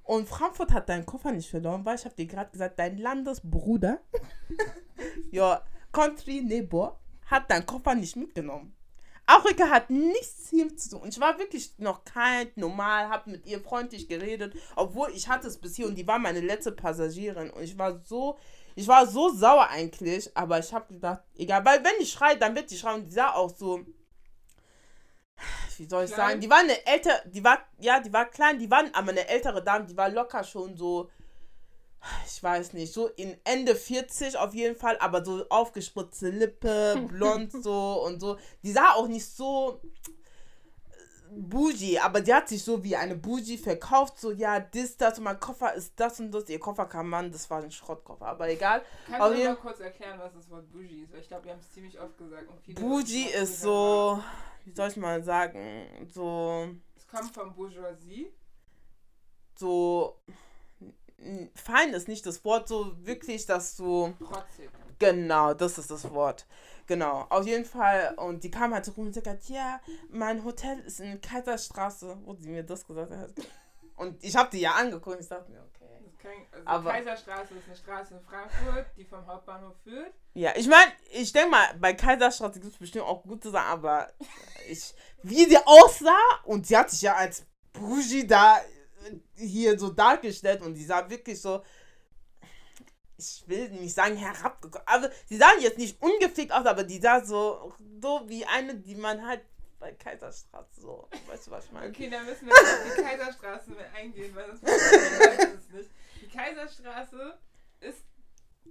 Und Frankfurt hat deinen Koffer nicht verloren, weil ich habe dir gerade gesagt, dein Landesbruder, [laughs] your country neighbor, hat deinen Koffer nicht mitgenommen. Afrika hat nichts hier zu tun. Und ich war wirklich noch kein normal, habe mit ihr freundlich geredet, obwohl ich hatte es bis hier und die war meine letzte Passagierin und ich war so, ich war so sauer eigentlich, aber ich habe gedacht, egal, weil wenn die schreit, dann wird die schreien und die sah auch so, wie soll ich Klein? sagen, die war eine ältere, die war, ja, die war klein, die war aber eine ältere Dame, die war locker schon so, ich weiß nicht, so in Ende 40 auf jeden Fall, aber so aufgespritzte Lippe, [laughs] blond so und so. Die sah auch nicht so äh, bougie, aber die hat sich so wie eine Bougie verkauft, so ja, das, das und mein Koffer ist das und das. Ihr Koffer kam an, das war ein Schrottkoffer, aber egal. Kannst du jeden- mal kurz erklären, was das Wort Bougie ist? Weil ich glaube, wir haben es ziemlich oft gesagt. Und viele Bougie ist so, wie soll ich mal sagen, so, Es kommt von Bourgeoisie. so, fein ist nicht das Wort, so wirklich, dass du. Protzig. Genau, das ist das Wort. Genau, auf jeden Fall. Und die kam halt rum und sagt, ja, mein Hotel ist in Kaiserstraße, wo sie mir das gesagt hat. Und ich habe die ja angeguckt und ich dachte mir, okay. Also Aber- Kaiserstraße ist eine Straße in Frankfurt, die vom Hauptbahnhof führt. Ja, ich meine, ich denke mal, bei Kaiserstraße gibt es bestimmt auch gute Sachen, aber ich, wie sie aussah und sie hat sich ja als Bougie da hier so dargestellt und die sah wirklich so, ich will nicht sagen herabgekommen, aber sie sah jetzt nicht ungefickt aus, aber die sah so, so wie eine, die man halt bei Kaiserstraße so, weißt du, was ich meine? Okay, dann müssen wir auf die Kaiserstraße eingehen, weil das es nicht. Die Kaiserstraße ist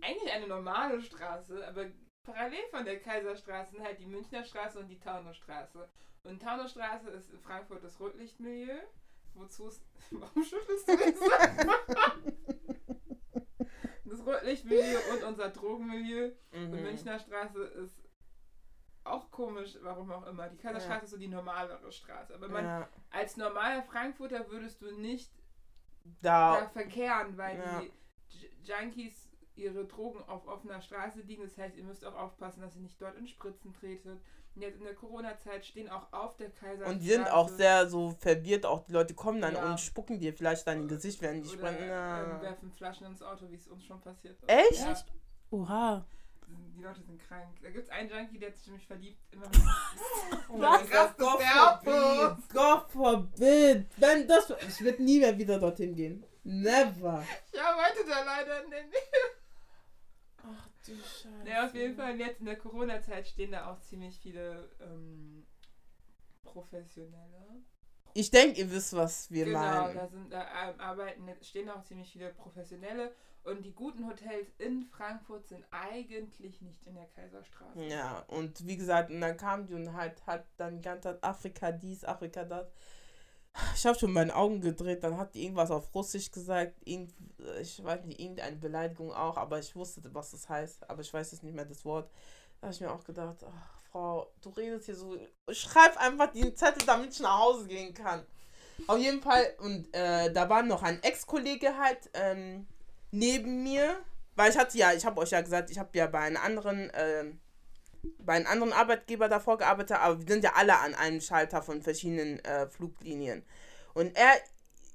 eigentlich eine normale Straße, aber parallel von der Kaiserstraße sind halt die Münchner Straße und die Taunusstraße. Und Taunusstraße ist in Frankfurt das Rotlichtmilieu. Wozu es. [laughs] Warum schüttelst du so? [laughs] Das Rotlichtmilieu und unser Drogenmilieu. Und Mhm. Münchner Straße ist auch komisch, warum auch immer. Die Kaiserstraße ist so die normalere Straße. Aber man, Ja, als normaler Frankfurter würdest du nicht da, da verkehren, weil Ja. die Junkies ihre Drogen auf offener Straße liegen. Das heißt, ihr müsst auch aufpassen, dass ihr nicht dort in Spritzen tretet. Und jetzt in der Corona-Zeit stehen auch auf der Kaiserstraße. und die sind auch sehr so verwirrt, auch die Leute kommen dann Ja. und spucken dir vielleicht dann in Gesicht, wenn die springen. ähm, werfen Flaschen ins Auto, wie es uns schon passiert ist. Echt? Ja, Oha. die Leute sind krank. Da gibt es einen Junkie, der hat sich nämlich verliebt. Immer [laughs] Was? Das der forbid. God forbid. Wenn das, ich würde nie mehr wieder dorthin gehen. Never. Ich arbeite da leider in der Nähe. Ach du Scheiße. Ja, auf jeden Fall jetzt in der Corona-Zeit stehen da auch ziemlich viele ähm, Professionelle. Ich denke, ihr wisst, was wir genau, meinen. da sind da ähm, arbeiten stehen auch ziemlich viele Professionelle und die guten Hotels in Frankfurt sind eigentlich nicht in der Kaiserstraße. Ja, und wie gesagt, und dann kam die und halt, hat dann die ganze Zeit Afrika dies, Afrika das. Ich habe schon meine Augen gedreht, dann hat die irgendwas auf Russisch gesagt, irgend, ich weiß nicht, irgendeine Beleidigung auch, aber ich wusste, was das heißt, aber ich weiß jetzt nicht mehr das Wort. Da habe ich mir auch gedacht, ach, Frau, du redest hier so, schreib einfach den Zettel, damit ich nach Hause gehen kann. Auf jeden Fall, und äh, da war noch ein Ex-Kollege halt ähm, neben mir, weil ich hatte ja, ich habe euch ja gesagt, ich habe ja bei einem anderen, ähm, bei einem anderen Arbeitgeber davor gearbeitet, aber wir sind ja alle an einem Schalter von verschiedenen äh, Fluglinien. Und er,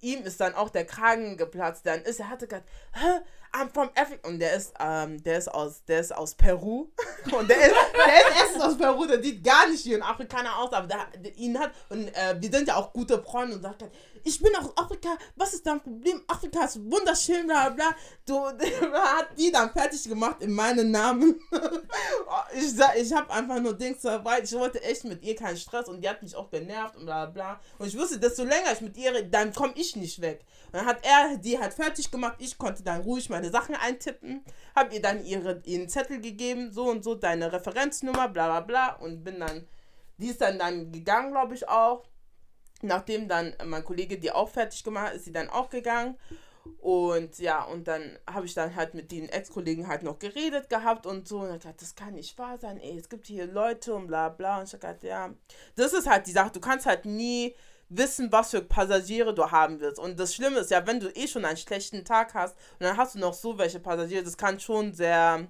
ihm ist dann auch der Kragen geplatzt. Dann ist er hatte Hä, I'm from Africa. Und der ist, ähm, der ist aus, der ist aus Peru. [laughs] Und der ist, der ist erst aus Peru, der sieht gar nicht wie ein Afrikaner aus, aber der, der ihn hat, und äh, wir sind ja auch gute Freunde und sagt, halt, ich bin aus Afrika, was ist dein Problem? Afrika ist wunderschön, bla bla. Du, [laughs] hat die dann fertig gemacht in meinen Namen. [laughs] ich sag, ich habe einfach nur Dings weil ich wollte echt mit ihr keinen Stress und die hat mich auch genervt und bla bla. Und ich wusste, desto länger ich mit ihr, dann komme ich nicht weg. Und dann hat er die halt fertig gemacht, ich konnte dann ruhig meine Sachen eintippen, habe ihr dann ihre, ihren Zettel gegeben, so und so, deine Referenznummer, bla bla bla und bin dann, die ist dann, dann gegangen, glaube ich auch. Nachdem dann mein Kollege die auch fertig gemacht hat, ist sie dann auch gegangen. Und ja, und dann habe ich dann halt mit den Ex-Kollegen halt noch geredet gehabt und so. Und ich dachte, das kann nicht wahr sein, ey, es gibt hier Leute und bla bla. Und ich dachte, ja, das ist halt die Sache. Du kannst halt nie wissen, was für Passagiere du haben wirst. Und das Schlimme ist ja, wenn du eh schon einen schlechten Tag hast und dann hast du noch so welche Passagiere, das kann schon sehr,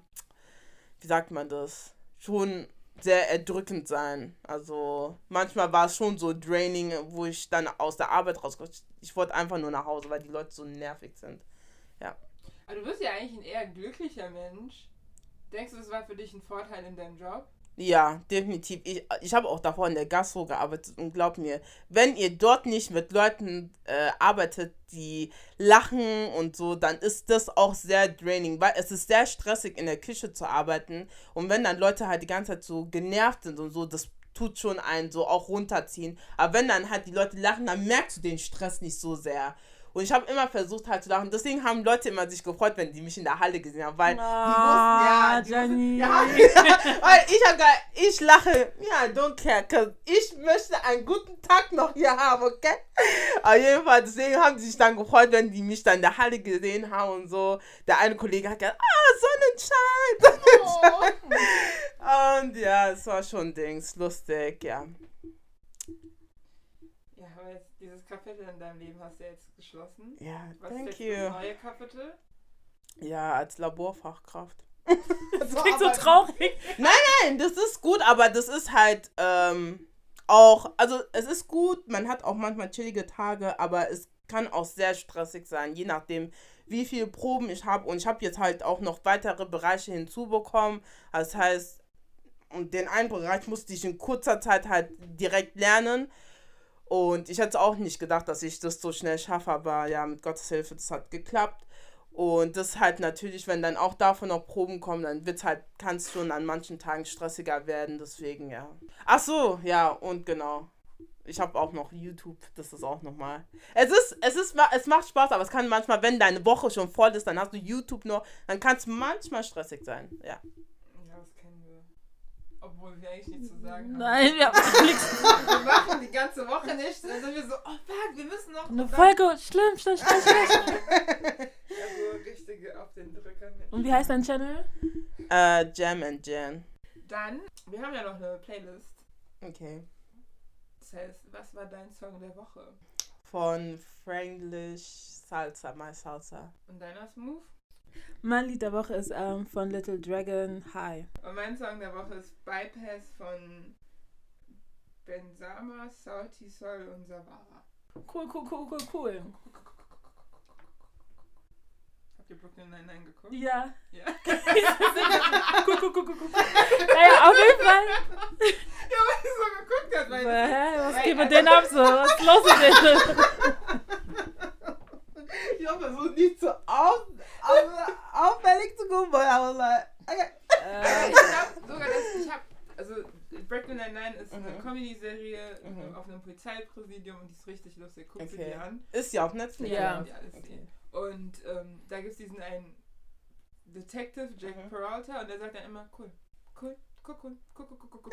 wie sagt man das, schon sehr erdrückend sein. Also manchmal war es schon so draining, wo ich dann aus der Arbeit rauskomme. Ich wollte einfach nur nach Hause, weil die Leute so nervig sind. Ja. Aber du bist ja eigentlich ein eher glücklicher Mensch. Denkst du, es war für dich ein Vorteil in deinem Job? Ja, definitiv. Ich, ich habe auch davor in der Gastro gearbeitet und glaub mir, wenn ihr dort nicht mit Leuten äh, arbeitet, die lachen und so, dann ist das auch sehr draining, weil es ist sehr stressig in der Küche zu arbeiten und wenn dann Leute halt die ganze Zeit so genervt sind und so, das tut schon einen so auch runterziehen. Aber wenn dann halt die Leute lachen, dann merkst du den Stress nicht so sehr. Und ich habe immer versucht halt zu lachen. Deswegen haben Leute immer sich gefreut, wenn die mich in der Halle gesehen haben, weil Ah, die wussten, ja, die wussten, ja, [laughs] weil ich habe ich lache, ja, don't care, cause ich möchte einen guten Tag noch hier haben, okay? Auf jeden Fall, deswegen haben die sich dann gefreut, wenn die mich dann in der Halle gesehen haben und so. Der eine Kollege hat gesagt, ah, Sonnenschein, Sonnenschein. [laughs] Und ja, es war schon Dings, lustig, ja. Dieses Kapitel in deinem Leben hast du jetzt geschlossen. Ja, Was thank ist jetzt you. das neue Kapitel? Ja, als Laborfachkraft. [laughs] Das klingt so traurig. Nein, das ist gut, aber das ist halt ähm, auch, also es ist gut, man hat auch manchmal chillige Tage, aber es kann auch sehr stressig sein, je nachdem, wie viele Proben ich habe. Und ich habe jetzt halt auch noch weitere Bereiche hinzubekommen. Das heißt, und den einen Bereich musste ich in kurzer Zeit halt direkt lernen. Und ich hätte auch nicht gedacht, dass ich das so schnell schaffe, aber ja, mit Gottes Hilfe, das hat geklappt. Und das halt natürlich, wenn dann auch davon noch Proben kommen, dann wird halt, kann es schon an manchen Tagen stressiger werden, deswegen ja. Ach so, ja, und genau. Ich habe auch noch YouTube, das ist auch nochmal. Es ist, es ist, es macht Spaß, aber es kann manchmal, wenn deine Woche schon voll ist, dann hast du YouTube noch, dann kann es manchmal stressig sein, ja. Ja, das kennen wir. Obwohl wir eigentlich nichts zu sagen haben. Nein, wir haben nichts. [laughs] Wir machen die ganze Woche nichts. Dann sind wir so, oh fuck, wir müssen noch. Eine Folge, schlimm, schlimm, schlimm, schlimm. [laughs] Also richtige auf den Drücker mit. Und wie heißt dein Channel? Äh, Jam and Jan. Dann, wir haben ja noch eine Playlist. Okay. Das heißt, was war dein Song der Woche? Von Franglish Salsa, My Salsa. Und deiner Smooth? Mein Lied der Woche ist ähm, von Little Dragon High. Und mein Song der Woche ist Bypass von Benzama, Salty Soul und Savara. Cool, cool, cool, cool, cool. Habt ihr Brooklyn Nine-Nine geguckt? Ja. Ja. [laughs] cool, cool, cool, cool, cool. Naja, auf jeden Fall. Ja, weil ich so geguckt hat, weil Hä, was Weil- geht mit denen ab so? Was ist los mit denen? [laughs] Ich habe versucht, nicht so auf, auf, auffällig zu gucken, weil I was like, okay. Äh, ich glaube sogar, dass ich habe, also Brooklyn Nine-Nine ist eine Mhm. Comedy-Serie Mhm. auf einem Polizeipräsidium und die ist richtig lustig. Guck sie Okay. dir an. Ist ja auf Netflix. Ja. alles Okay. sehen. Und ähm, da gibt es diesen einen Detective, Jack Mhm. Peralta, und der sagt dann immer, cool, cool, cool, cool, cool, cool.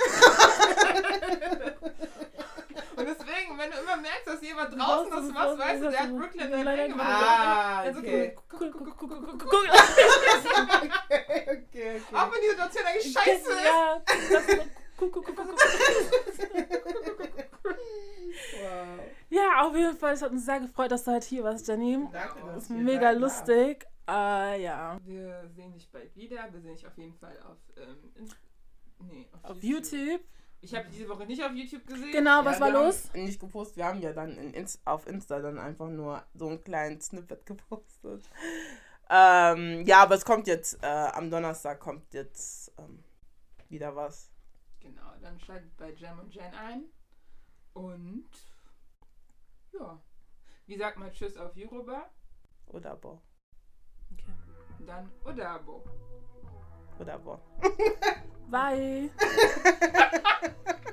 und deswegen, wenn du immer merkst, dass jemand draußen das macht, weißt du, der hat Brooklyn Nine-Nine gemacht. Ah, okay. okay, okay. Auch wenn die Situation eigentlich scheiße ist. Ja, das ist guck, guck, guck, guck, guck. Wow. ja, auf jeden Fall. Es hat uns sehr gefreut, dass du heute hier warst, Jenny. Danke, Das ist mega lustig. Äh, ja. Wir sehen dich bald wieder. Wir sehen dich auf jeden Fall auf, ähm, in, nee, Auf YouTube. Ich habe diese Woche nicht auf YouTube gesehen. Genau, was Ja, war los? Nicht gepostet, wir haben ja dann in Inst auf Insta dann einfach nur so einen kleinen Snippet [laughs] gepostet. Ähm, ja, aber es kommt jetzt, äh, am Donnerstag kommt jetzt ähm, wieder was. Genau, dann schaltet bei Jam und Jen ein. Und ja. Wie sagt man Tschüss auf Yoruba? Oder boah. Okay. Dann Odabo. Oder boah. [laughs] Bye. [laughs]